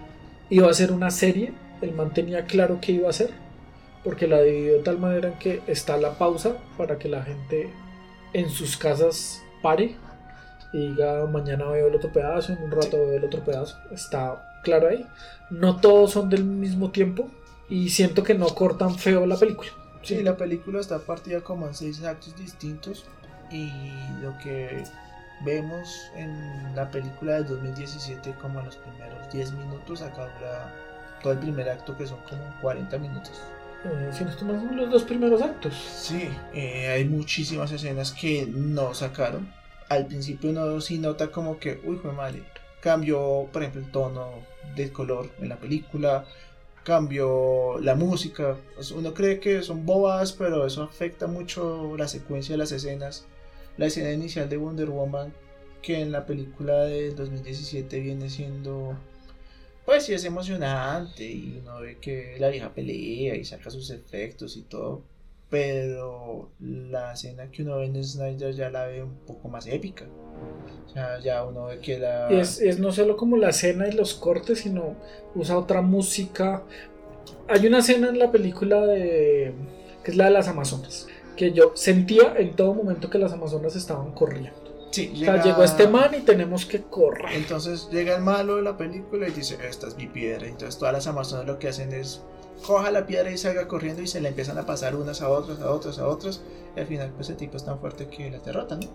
iba a ser una serie, el man tenía claro que iba a ser, porque la dividió de tal manera en que está la pausa para que la gente en sus casas pare y diga mañana veo el otro pedazo, en un rato veo el otro pedazo. Está claro ahí. No todos son del mismo tiempo y siento que no cortan feo la película. Sí, la película está partida como en seis actos distintos y lo que vemos en la película del 2017 como en los primeros 10 minutos, acá dura todo el primer acto que son como 40 minutos. Eh, si no estoy mal, son los dos primeros actos. Sí, eh, hay muchísimas escenas que no sacaron. Al principio uno sí nota como que, uy, fue madre, cambió, por ejemplo, el tono del color en la película, cambió la música. Uno cree que son bobas, pero eso afecta mucho la secuencia de las escenas. La escena inicial de Wonder Woman, que en la película de 2017 viene siendo, pues sí es emocionante y uno ve que la vieja pelea y saca sus efectos y todo. Pero la escena que uno ve en Snyder ya la ve un poco más épica. O sea, ya uno ve que la... Es, es no solo como la escena y los cortes, sino usa otra música. Hay una escena en la película de... que es la de las Amazonas. Que yo sentía en todo momento que las Amazonas estaban corriendo. Sí, o sea, llegó este man y tenemos que correr. Entonces llega el malo de la película y dice, esta es mi piedra. Entonces todas las Amazonas lo que hacen es coja la piedra y salga corriendo y se la empiezan a pasar unas a otras, a otras, a otras. Y al final pues el tipo es tan fuerte que las derrotan, ¿no?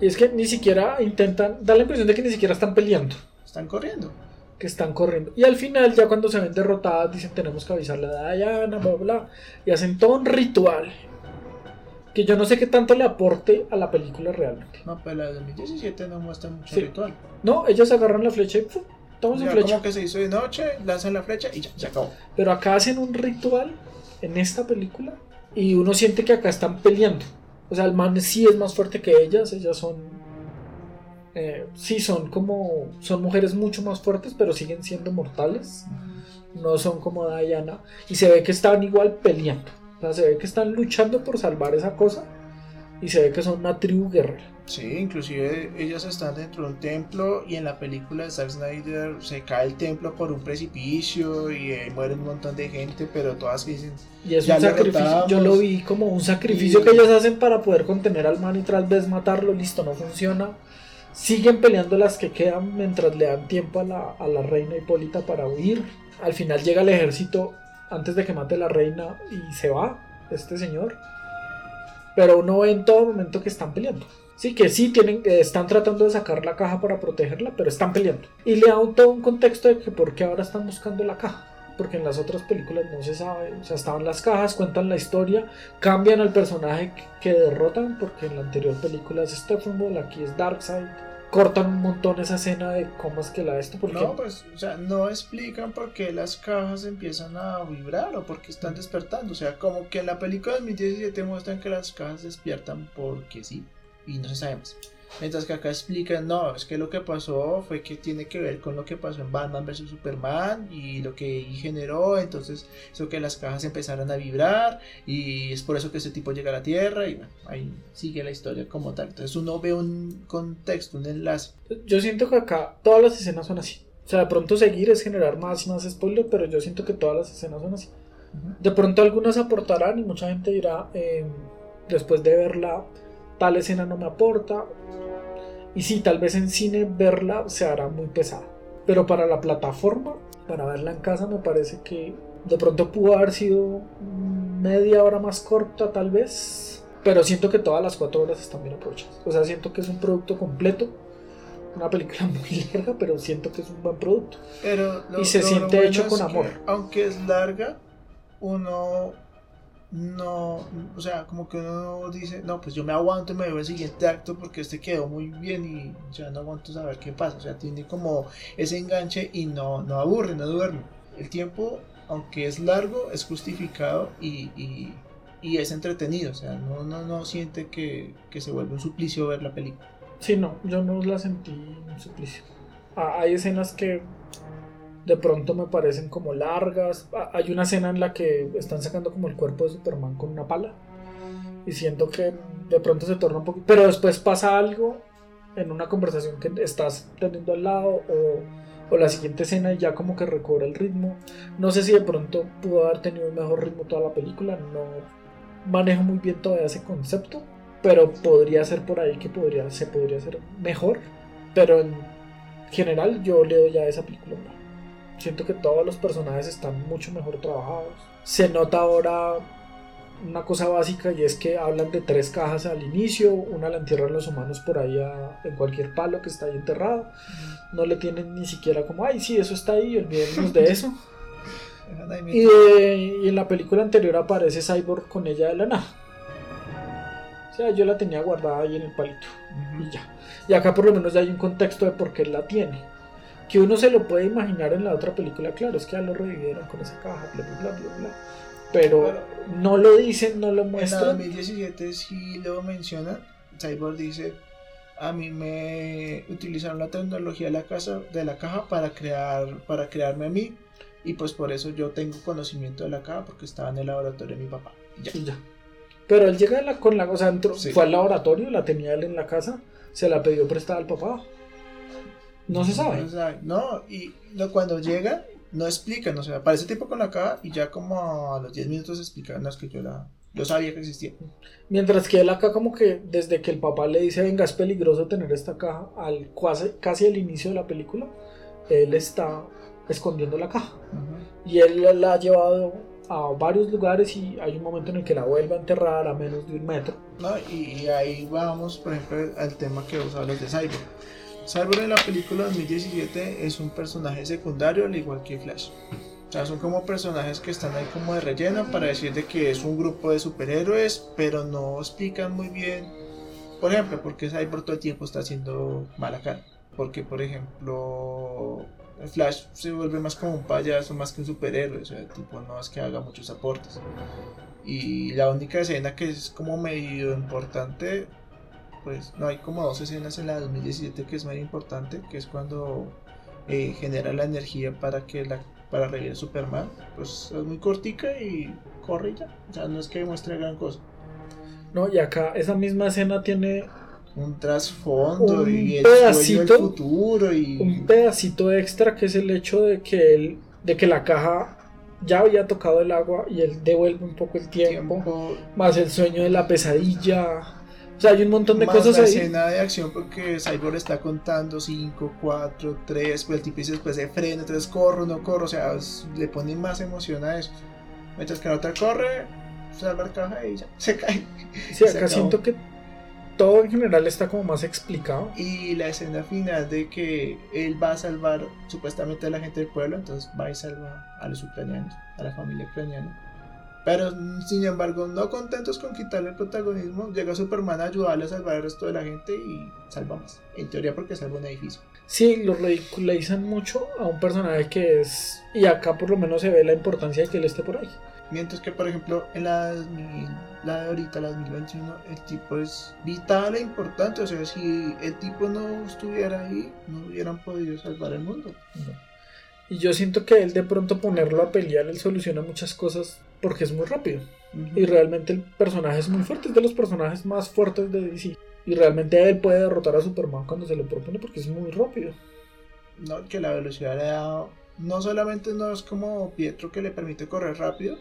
Y es que ni siquiera intentan, da la impresión de que ni siquiera están peleando. Están corriendo. Que están corriendo. Y al final, ya cuando se ven derrotadas, dicen tenemos que avisarle a Diana, bla, bla. Y hacen todo un ritual. Que yo no sé qué tanto le aporte a la película realmente. No, pero la de 2017 no muestra mucho sí. ritual. No, ellos agarran la flecha y ya en flecha. como que se hizo de noche, lanzan la flecha y ya, se acabó. Pero acá hacen un ritual en esta película y uno siente que acá están peleando. O sea, el man sí es más fuerte que ellas, ellas son... Eh, sí, son como... Son mujeres mucho más fuertes, pero siguen siendo mortales. No son como Diana. Y se ve que están igual peleando. Sea, se ve que están luchando por salvar esa cosa. Y se ve que son una tribu guerrera. Sí, inclusive ellas están dentro de un templo y en la película de Zack Snyder se cae el templo por un precipicio y eh, muere un montón de gente, pero todas dicen... Y es un sacrificio, yo lo vi como un sacrificio y... que ellos hacen para poder contener al man y tras vez matarlo, listo, no funciona. Siguen peleando las que quedan mientras le dan tiempo a la, a la reina Hipólita para huir. Al final llega el ejército antes de que mate la reina y se va este señor. Pero uno ve en todo momento que están peleando. Sí, que sí tienen, están tratando de sacar la caja para protegerla, pero están peleando. Y le da todo un contexto de que por qué ahora están buscando la caja. Porque en las otras películas no se sabe. O sea, estaban las cajas, cuentan la historia, cambian al personaje que, que derrotan, porque en la anterior película es Steppenwolf, aquí es Darkseid. Cortan un montón esa escena de cómo es que la esto. Porque... No, pues, o sea, no explican por qué las cajas empiezan a vibrar o por qué están despertando. O sea, como que en la película de 2017 muestran que las cajas despiertan porque sí y no se sabe más. Mientras que acá explican, no, es que lo que pasó fue que tiene que ver con lo que pasó en Batman vs Superman y lo que generó, entonces eso que las cajas empezaron a vibrar y es por eso que ese tipo llega a la Tierra y bueno, ahí sigue la historia como tal. Entonces uno ve un contexto, un enlace. Yo siento que acá todas las escenas son así. O sea, de pronto seguir es generar más y más spoiler, pero yo siento que todas las escenas son así. Uh -huh. De pronto algunas aportarán y mucha gente dirá, eh, después de verla, tal escena no me aporta. Y sí, tal vez en cine verla se hará muy pesada. Pero para la plataforma, para verla en casa, me parece que de pronto pudo haber sido media hora más corta, tal vez. Pero siento que todas las cuatro horas están bien aprovechadas. O sea, siento que es un producto completo. Una película muy larga, pero siento que es un buen producto. Pero lo- Y se lo siente bueno hecho con amor. aunque es larga, uno no, o sea, como que uno dice, no, pues yo me aguanto y me veo el siguiente acto porque este quedó muy bien y ya no aguanto saber qué pasa. O sea, tiene como ese enganche y no, no aburre, no duerme. El tiempo, aunque es largo, es justificado y, y, es entretenido. O sea, no, no, no siente que, que se vuelve un suplicio ver la película. Sí, no, yo no la sentí un suplicio. Ah, hay escenas que de pronto me parecen como largas. Ah, Hay una escena en la que están sacando como el cuerpo de Superman con una pala. Y siento que de pronto se torna un poquito. Pero después pasa algo en una conversación que estás teniendo al lado o, o la siguiente escena y ya como que recobra el ritmo. No sé si de pronto pudo haber tenido un mejor ritmo toda la película. No manejo muy bien todavía ese concepto. Pero podría ser por ahí que podría, se podría hacer mejor. Pero en general yo le doy a esa película. Siento que todos los personajes están mucho mejor trabajados. Se nota ahora una cosa básica y es que hablan de tres cajas al inicio. Una la entierran los humanos por ahí a- en cualquier palo que está ahí enterrado. No le tienen ni siquiera como, ay, sí, eso está ahí, olvidémonos de eso. Y, de- y en la película anterior aparece Cyborg con ella de la nada. O sea, yo la tenía guardada ahí en el palito. Y ya. Y acá por lo menos ya hay un contexto de por qué la tiene. Que uno se lo puede imaginar en la otra película, claro, es que ya lo revivieron con esa caja, bla, bla, bla, bla, bla. Pero Bueno. no lo dicen, no lo En la muestran. 2017 sí lo menciona. Cyborg dice, a mí me utilizaron la tecnología de la, casa, de la caja para, crear, para crearme a mí. Y pues por eso yo tengo conocimiento de la caja porque estaba en el laboratorio de mi papá. Ya. Ya. Pero él llega la- con la. O sea, entró- Sí. fue al laboratorio, la tenía él en la casa, se la pidió prestada al papá. No se sabe. No se sabe. No, y no, cuando llega, no explican. O sea, aparece tipo con la caja y ya como a los 10 minutos explican, es que yo la... Yo sabía que existía. Mientras que él acá como que desde que el papá le dice venga es peligroso tener esta caja al casi, casi al inicio de la película, él está escondiendo la caja. Y él la- la ha llevado a varios lugares y hay un momento en el que la vuelve a enterrar a menos de un metro. ¿no? Y, y ahí vamos, por ejemplo, al tema que vos hablas de Cyborg. Cyborg en la película 2017 es un personaje secundario al igual que Flash. O sea, son como personajes que están ahí como de relleno para decir de que es un grupo de superhéroes, pero no explican muy bien, por ejemplo, por qué Cyborg todo el tiempo está haciendo mala cara. Porque, por ejemplo, Flash se vuelve más como un payaso, más que un superhéroe. O sea, tipo no es que haga muchos aportes. Y la única escena que es como medio importante, pues no hay como dos escenas en la 2017 que es medio importante, que es cuando eh, genera la energía para que la para revivir Superman. Pues es muy cortica y corre y ya. O sea, no es que demuestre gran cosa. ¿no? Y acá esa misma escena tiene Un trasfondo Un y el pedacito, futuro y un pedacito extra que es el hecho de que él, de que la caja ya había tocado el agua y él devuelve un poco el tiempo, tiempo más el sueño de la pesadilla. O sea, hay un montón de más cosas la ahí. escena de acción porque Cyborg está contando 5, 4, 3, pues el tipo dice después se frena, entonces corro, no corro, o sea, es- le pone más emoción a eso. Mientras que la otra corre, salva la caja y ya, se cae. Sí, acá siento que todo en general está como más explicado. Y la escena final de que él va a salvar supuestamente a la gente del pueblo, entonces va y salva a los ucranianos, a la familia ucraniana. Pero sin embargo, no contentos con quitarle el protagonismo, llega Superman a ayudarle a salvar al resto de la gente y salva más. En teoría porque salva un edificio. Sí, lo ridiculizan mucho a un personaje que es... Y acá por lo menos se ve la importancia de que él esté por ahí. Mientras que, por ejemplo, en la, 2000 la de ahorita, la 2021, el tipo es vital e importante. O sea, si el tipo no estuviera ahí, no hubieran podido salvar el mundo. Y yo siento que él de pronto ponerlo a pelear, él soluciona muchas cosas porque es muy rápido. Y realmente el personaje es muy fuerte, es de los personajes más fuertes de DC. Y realmente él puede derrotar a Superman cuando se lo propone porque es muy rápido. No, que la velocidad le da. No solamente no es como Pietro que le permite correr rápido,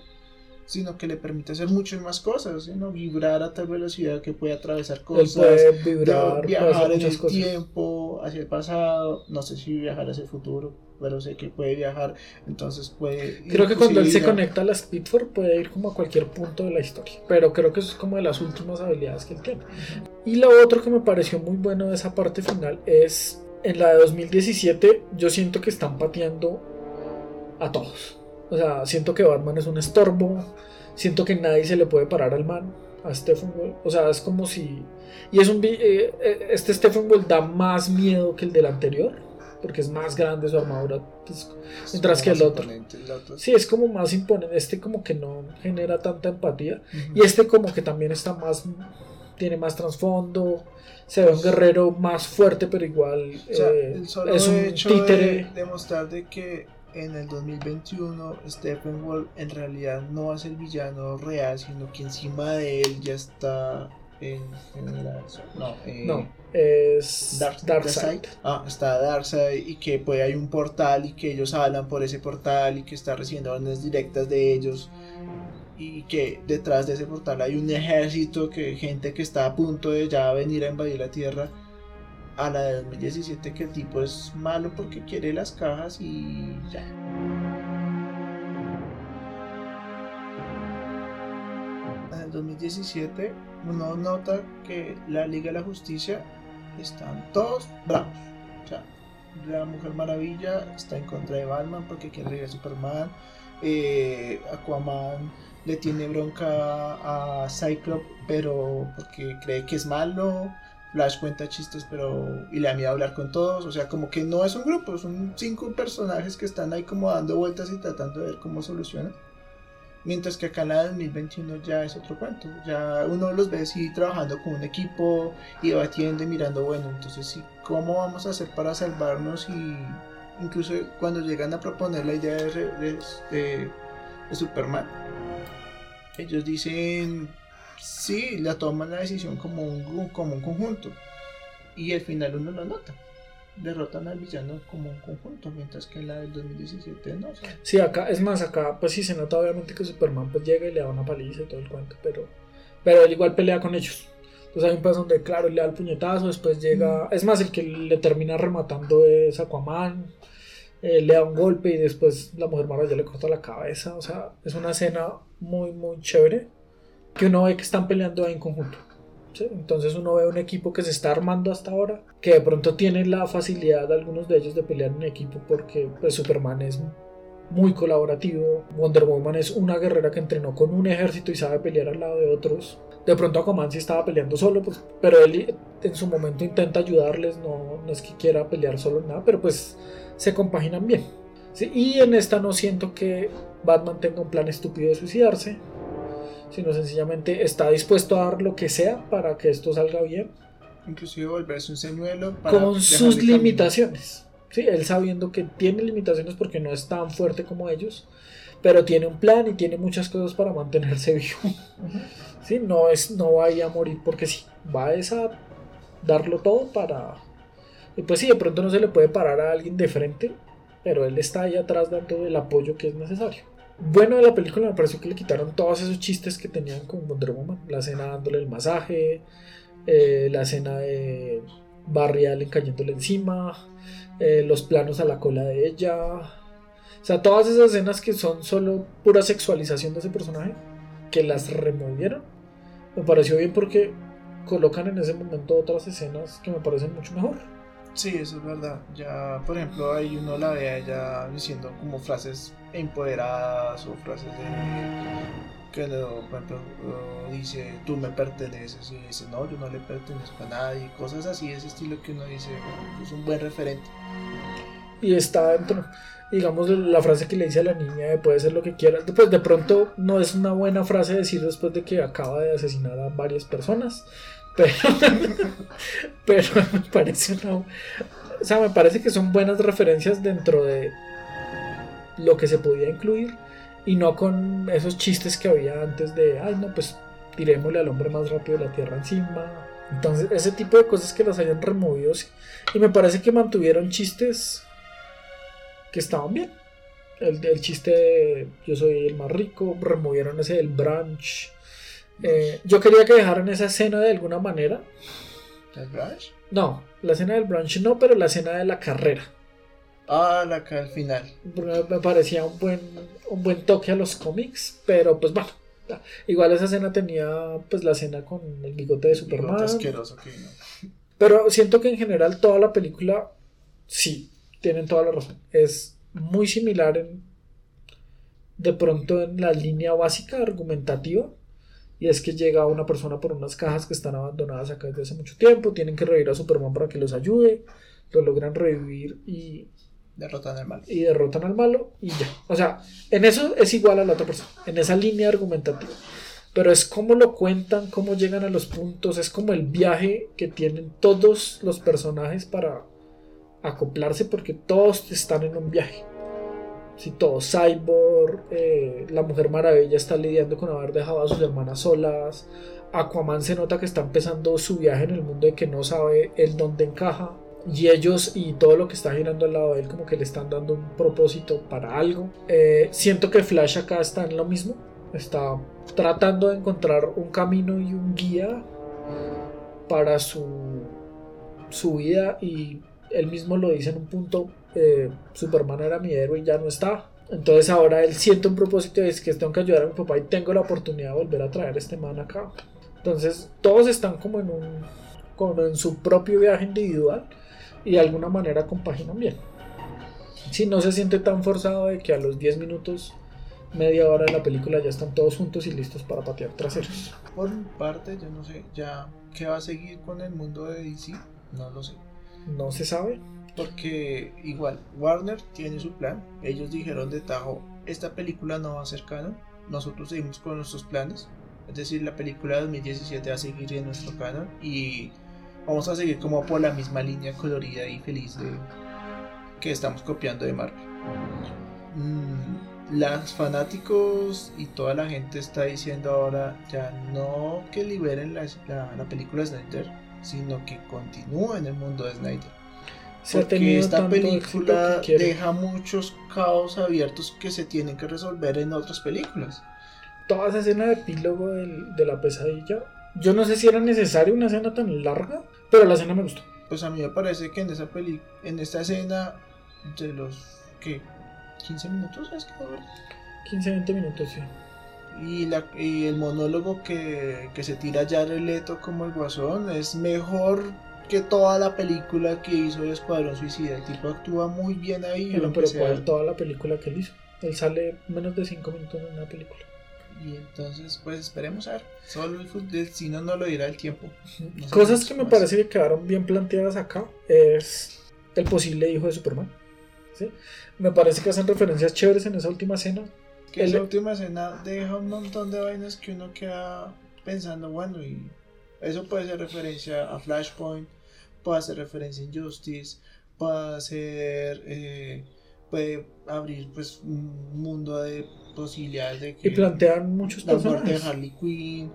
sino que le permite hacer muchas más cosas, ¿no? vibrar a tal velocidad que puede atravesar cosas, puede vibrar, puede viajar en el cosas. tiempo, hacia el pasado, no sé si viajar hacia el futuro, pero sé que puede viajar, entonces puede... Creo que cuando él se conecta a la Speedford puede ir como a cualquier punto de la historia. Pero creo que eso es como de las últimas habilidades que él tiene. Y lo otro que me pareció muy bueno de esa parte final es en la de 2017 yo siento que están pateando a todos. O sea, siento que Batman es un estorbo, siento que nadie se le puede parar al man, a Stephen. O sea, es como si... Y es un... eh, eh, este Stephen Wall da más miedo que el del anterior, porque es más grande su armadura. pues, es mientras que el otro. imponente, el otro. Sí, es como más imponente. Este como que no genera tanta empatía. Y este como que también está más... Tiene más trasfondo. Se ve un guerrero más fuerte, pero igual O sea, eh, es un hecho títere. de demostrar de que en el 2021 Stephen Wolf en realidad no es el villano real, sino que encima de él ya está en generación. No, eh, No, es Dark- Darkseid. Darkseid. Ah, está Darkseid y que pues hay un portal y que ellos hablan por ese portal y que está recibiendo órdenes directas de ellos y que detrás de ese portal hay un ejército que gente que está a punto de ya venir a invadir la tierra a la de 2017 que el tipo es malo porque quiere las cajas y ya. En el 2017 uno nota que la Liga de la Justicia están todos bravos. O sea, la Mujer Maravilla está en contra de Batman porque quiere regresar a Superman. Eh, Aquaman le tiene bronca a Cyclops, pero porque cree que es malo. Flash cuenta chistes, pero y le da miedo hablar con todos. O sea, como que no es un grupo, son cinco personajes que están ahí como dando vueltas y tratando de ver cómo solucionan. Mientras que acá en la 2021 ya es otro cuento. Ya uno los ve así trabajando con un equipo y debatiendo y mirando, bueno, entonces sí, ¿cómo vamos a hacer para salvarnos? Y incluso cuando llegan a proponer la idea de, de- de- de Superman, ellos dicen, sí, la toman la decisión como un, como un conjunto. Y al final uno lo nota. Derrotan al villano como un conjunto, mientras que en la del 2017 no. o sea, Sí, acá, es más, acá pues sí se nota obviamente que Superman pues llega y le da una paliza y todo el cuento, pero, pero él igual pelea con ellos. Entonces hay un paso donde, claro, le da el puñetazo, después llega, es más, el que le termina rematando es Aquaman, eh, le da un golpe y después la Mujer Maravilla le corta la cabeza, o sea, es una escena muy, muy chévere, que uno ve que están peleando ahí en conjunto. Entonces uno ve un equipo que se está armando hasta ahora, que de pronto tiene la facilidad algunos de ellos de pelear en equipo porque pues, Superman es muy colaborativo, Wonder Woman es una guerrera que entrenó con un ejército y sabe pelear al lado de otros. De pronto Aquaman sí estaba peleando solo, pues, pero él en su momento intenta ayudarles, no, no es que quiera pelear solo nada, pero pues se compaginan bien. ¿sí? Y en esta no siento que Batman tenga un plan estúpido de suicidarse, sino sencillamente está dispuesto a dar lo que sea para que esto salga bien, inclusive volverse un señuelo para con sus limitaciones. ¿sí? Él sabiendo que tiene limitaciones porque no es tan fuerte como ellos, pero tiene un plan y tiene muchas cosas para mantenerse vivo. ¿sí? No, es, no vaya a morir porque sí, va es a darlo todo para... Y pues sí, de pronto no se le puede parar a alguien de frente, pero él está ahí atrás dando el apoyo que es necesario. Bueno de la película me pareció que le quitaron todos esos chistes que tenían con Wonder Woman. La escena dándole el masaje, eh, la escena de Barry Allen cayéndole encima, eh, los planos a la cola de ella. O sea, todas esas escenas que son solo pura sexualización de ese personaje, que las removieron, me pareció bien porque colocan en ese momento otras escenas que me parecen mucho mejor. Sí, eso es verdad. Ya, por ejemplo, ahí uno la ve a ella diciendo como frases empoderadas o frases de que por ejemplo, dice tú me perteneces y dice no, yo no le pertenezco a nadie, cosas así, ese estilo que uno dice "Bueno, es un buen referente. Y está dentro, digamos, la frase que le dice a la niña de puede ser lo que quieras. Pues de pronto no es una buena frase decir después de que acaba de asesinar a varias personas. Pero, pero me parece una. O sea, me parece que son buenas referencias dentro de lo que se podía incluir y no con esos chistes que había antes de, ay, no, pues tirémosle al hombre más rápido de la tierra encima. Entonces, ese tipo de cosas que las hayan removido. sí. Y me parece que mantuvieron chistes que estaban bien. El, el chiste de yo soy el más rico, removieron ese del brunch. Eh, yo quería que dejaran esa escena de alguna manera. ¿El brunch? No, la escena del brunch no, pero la escena de la carrera. Ah, la que al final. Me parecía un buen, un buen toque a los cómics, pero pues bueno. Igual esa escena tenía pues la escena con el bigote de Superman. Bigote asqueroso que no. Pero siento que en general toda la película, sí, tienen toda la razón. Es muy similar en, de pronto en la línea básica argumentativa. Y es que llega una persona por unas cajas que están abandonadas acá desde hace mucho tiempo. Tienen que revivir a Superman para que los ayude. Lo logran revivir y, Derrotan al mal. y derrotan al malo y ya. O sea, en eso es igual a la otra persona, en esa línea argumentativa. Pero es cómo lo cuentan, cómo llegan a los puntos, es como el viaje que tienen todos los personajes para acoplarse porque todos están en un viaje. Si todos, Cyborg, eh, la Mujer Maravilla está lidiando con haber dejado a sus hermanas solas, Aquaman se nota que está empezando su viaje en el mundo de que no sabe el dónde encaja. Y ellos y todo lo que está girando al lado de él como que le están dando un propósito para algo. Eh, siento que Flash acá está en lo mismo. Está tratando de encontrar un camino y un guía para su, su vida y él mismo lo dice en un punto, eh, Superman era mi héroe y ya no está. Entonces ahora él siente un propósito y es que tengo que ayudar a mi papá y tengo la oportunidad de volver a traer a este man acá. Entonces todos están como en un como en su propio viaje individual y de alguna manera compaginan bien. Si no se siente tan forzado de que a los 10 minutos, media hora de la película ya están todos juntos y listos para patear traseros. Por mi parte, yo no sé ya qué va a seguir con el mundo de DC. No lo sé. No se sabe. Porque igual, Warner tiene su plan. Ellos dijeron de tajo, esta película no va a ser canon. Nosotros seguimos con nuestros planes. Es decir, la película de 2017 va a seguir en nuestro canon. Y vamos a seguir como por la misma línea colorida y feliz de que estamos copiando de Marvel. Mm, las fanáticos y toda la gente está diciendo ahora ya no que liberen la, la- la película de Snyder, sino que continúen el mundo de Snyder. Se Porque esta película que deja muchos caos abiertos que se tienen que resolver en otras películas. Toda esa escena de epílogo del- de la pesadilla. Yo no sé si era necesaria una escena tan larga, pero la escena me gustó. Pues a mí me parece que en esa peli en esta escena de los ¿qué? 15 minutos es que dura? 15, 20 minutos, sí. y, la, y el monólogo que, que se tira Jared Leto como el guasón es mejor que toda la película que hizo el Escuadrón Suicida. El tipo actúa muy bien ahí. Bueno, pero ¿cuál toda la película que él hizo? Él sale menos de 5 minutos en una película. Y entonces, pues esperemos a ver. Solo el cine no lo dirá el tiempo. No Cosas que me más. parece que quedaron bien planteadas acá es el posible hijo de Superman. ¿sí? Me parece que hacen referencias chéveres en esa última escena. Que el- esa última escena deja un montón de vainas que uno queda pensando, bueno, y eso puede ser referencia a Flashpoint, puede hacer referencia a Injustice, puede hacer, eh, puede abrir pues un mundo de posibilidades de que Y plantean muchos la muerte de. Harley Quinn,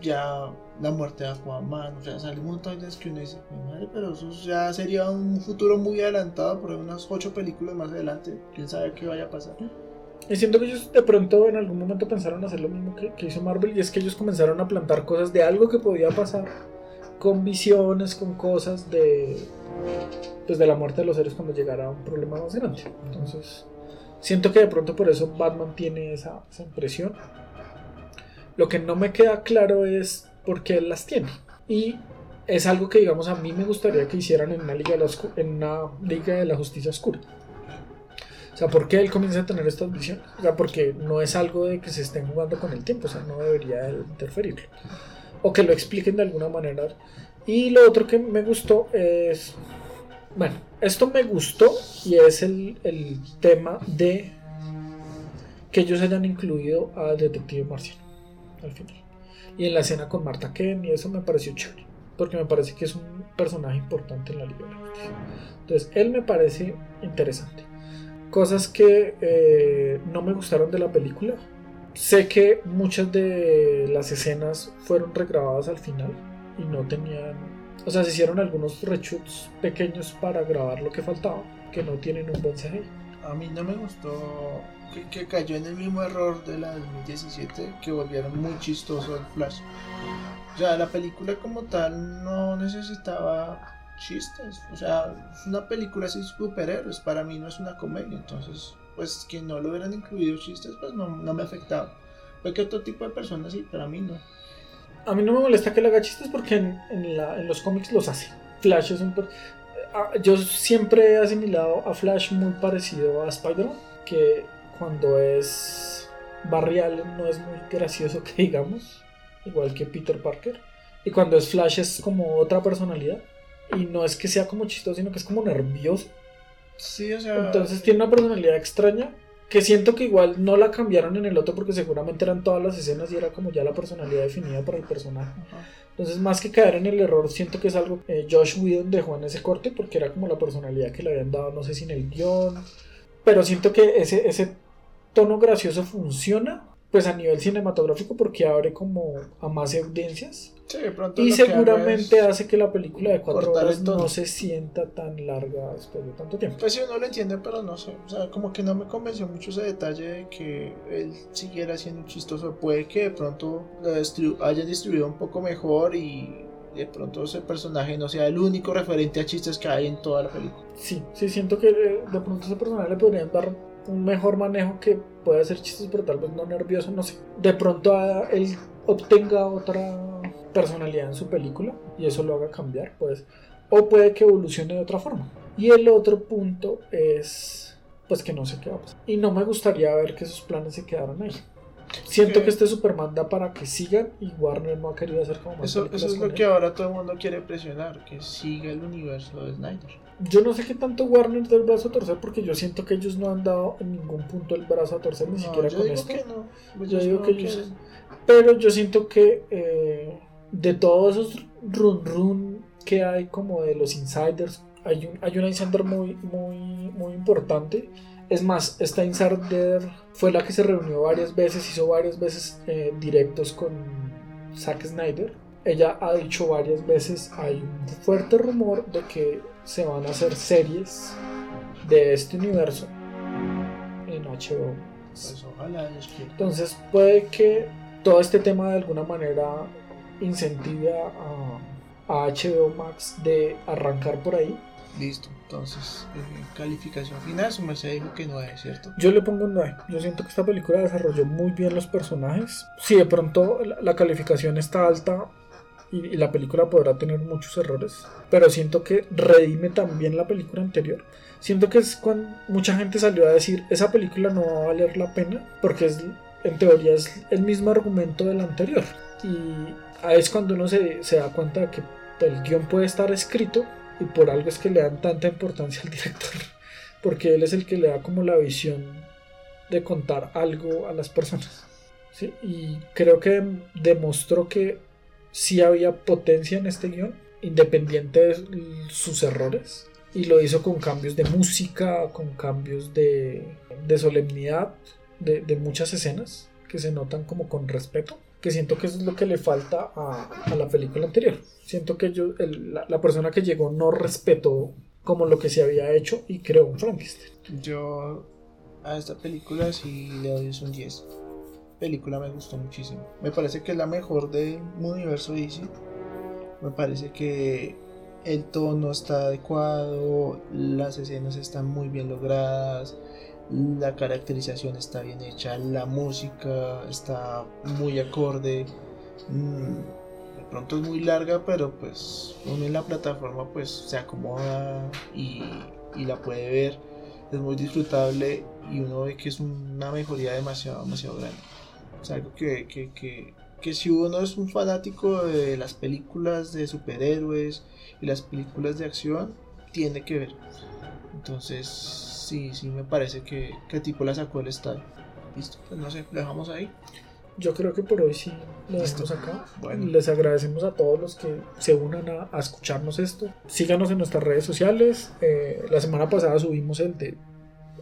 ya la muerte de Aquaman, o sea, sale un montón de que uno dice, "Mi madre, pero eso ya sería un futuro muy adelantado, por unas ocho películas más adelante, quién sabe qué vaya a pasar. Y siento que ellos de pronto en algún momento pensaron hacer lo mismo que, que hizo Marvel y es que ellos comenzaron a plantar cosas de algo que podía pasar con visiones, con cosas de pues de la muerte de los seres cuando llegara un problema más grande. Entonces, siento que de pronto por eso Batman tiene esa, esa impresión. Lo que no me queda claro es por qué él las tiene. Y es algo que digamos a mí me gustaría que hicieran en una liga de la, en una liga de la justicia oscura. O sea, ¿por qué él comienza a tener estas visiones? O sea, porque no es algo de que se estén jugando con el tiempo, o sea, no debería de interferirlo. O que lo expliquen de alguna manera. Y lo otro que me gustó es... Bueno, esto me gustó y es el, el tema de que ellos hayan incluido a Detective Marciano al final. Y en la escena con Marta Ken y eso me pareció chévere. Porque me parece que es un personaje importante en la Liga de la Justicia. Entonces, él me parece interesante cosas que eh, no me gustaron de la película. Sé que muchas de las escenas fueron regrabadas al final y no tenían, o sea, se hicieron algunos reshoots pequeños para grabar lo que faltaba, que no tienen un buen CGI. a mí no me gustó que, cayó en el mismo error de la 2017 que volvieron muy chistoso el Flash. O sea, la película como tal no necesitaba chistes. O sea, es una película así superhéroes. Para mí no es una comedia. Entonces, pues que no lo hubieran incluido chistes, pues no, no me afectaba. Porque otro tipo de personas sí, pero a mí no. A mí no me molesta que le haga chistes porque en, en, los cómics los hace. Flash es un... Ah, Yo siempre he asimilado a Flash muy parecido a Spider-Man, que cuando es Barry Allen no es muy gracioso que digamos, igual que Peter Parker. Y cuando es Flash es como otra personalidad. Y no es que sea como chistoso, sino que es como nervioso. Sí, o sea. Entonces tiene una personalidad extraña que siento que igual no la cambiaron en el otro porque seguramente eran todas las escenas y era como ya la personalidad definida para el personaje. Ajá. Entonces más que caer en el error siento que es algo que Josh Whedon dejó en ese corte porque era como la personalidad que le habían dado no sé si en el guion. Pero siento que ese, ese tono gracioso funciona pues a nivel cinematográfico porque abre como a más audiencias Sí, de pronto y que seguramente hace que la película de cuatro horas no se sienta tan larga después de tanto tiempo. Pues sí, uno lo entiende, pero no sé. O sea, como que no me convenció mucho ese detalle de que él siguiera siendo chistoso. Puede que de pronto lo distribu- hayan distribuido un poco mejor y de pronto ese personaje no sea el único referente a chistes que hay en toda la película. Sí, sí, siento que eh, de pronto ese personaje le podrían dar un mejor manejo que puede hacer chistes, pero tal vez no nervioso, no sé. De pronto ah, él obtenga otra personalidad en su película y eso lo haga cambiar, pues. O puede que evolucione de otra forma. Y el otro punto es, pues que no sé qué va a pasar. Y no me gustaría ver que esos planes se quedaran ahí. Siento que este Superman da para que sigan y Warner no ha querido hacer como más Eso, eso es lo él. que ahora todo el mundo quiere presionar, que siga el universo de Snyder. Yo no sé qué tanto Warner da el brazo a torcer porque yo siento que ellos no han dado en ningún punto el brazo a torcer ni No, siquiera yo con digo esto. que no. Pues Yo digo no que ellos- quieren. Pero yo siento que eh, de todos esos run run que hay como de los insiders, hay, un, hay una insider muy, muy, muy importante. Es más, esta insider fue la que se reunió varias veces, hizo varias veces eh, directos con Zack Snyder. Ella ha dicho varias veces, hay un fuerte rumor de que se van a hacer series de este universo en HBO. Pues. Entonces puede que todo este tema de alguna manera incentive a, a HBO Max de arrancar por ahí. Listo, entonces, eh, calificación final, su merced dijo que no es, ¿cierto? Yo le pongo un 9. Yo siento que esta película desarrolló muy bien los personajes. Si de pronto la, la calificación está alta y, y la película podrá tener muchos errores, pero siento que redime también la película anterior. Siento que es cuando mucha gente salió a decir esa película no va a valer la pena porque es, en teoría es el mismo argumento del anterior. Y ahí es cuando uno se, se da cuenta de que el guion puede estar escrito y por algo es que le dan tanta importancia al director porque él es el que le da como la visión de contar algo a las personas. Y creo que demostró que sí había potencia en este guion, independiente de sus errores. Y lo hizo con cambios de música, con cambios de, de solemnidad, de, de muchas escenas que se notan como con respeto. Que siento que eso es lo que le falta a, la película anterior. Siento que yo, el- la, persona que llegó no respetó como lo que se había hecho y creó un Frankenstein. Yo a esta película sí le doy un 10. Película me gustó muchísimo. Me parece que es la mejor del universo DC. Me parece que el tono está adecuado, las escenas están muy bien logradas, la caracterización está bien hecha, la música está muy acorde. Mm, de pronto es muy larga, pero pues uno en la plataforma pues se acomoda y, y la puede ver. Es muy disfrutable y uno ve que es una mejoría demasiado, demasiado grande. Es algo que, que, que, que si uno es un fanático de las películas de superhéroes y las películas de acción, tiene que ver. Entonces, sí, sí me parece que, que el tipo la sacó del estadio. Listo, pues no sé, lo dejamos ahí. Yo creo que por hoy sí lo dejamos acá. Bueno. Les agradecemos a todos los que se unan a, a escucharnos esto. Síganos en nuestras redes sociales. Eh, la semana pasada subimos el de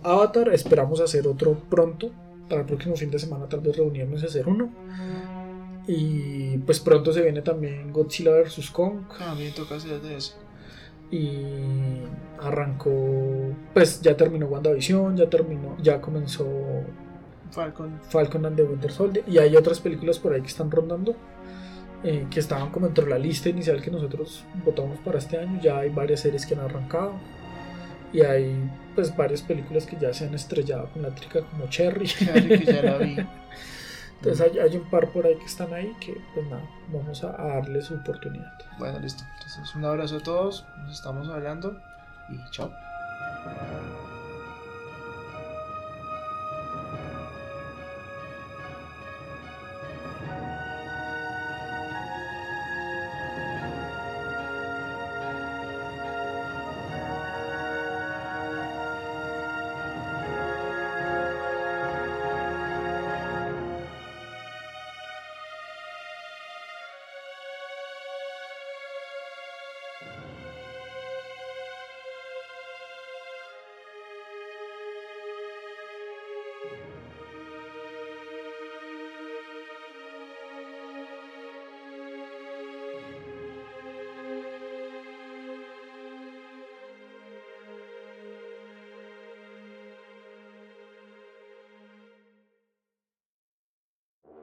Avatar. Esperamos hacer otro pronto. Para el próximo fin de semana tal vez reunirnos y hacer uno. Y pues pronto se viene también Godzilla vs. Kong. También toca hacer de eso. Y arrancó, pues ya terminó WandaVision, ya terminó, ya comenzó Falcon. Falcon and the Winter Soldier y hay otras películas por ahí que están rondando eh, que estaban como entre la lista inicial que nosotros votamos para este año, ya hay varias series que han arrancado y hay pues varias películas que ya se han estrellado con la trica como Cherry. Cherry, que ya la vi. Entonces hay, hay, un par por ahí que están ahí que pues nada, vamos a, a darle su oportunidad. Bueno, listo. Entonces un abrazo a todos, nos estamos hablando y chao.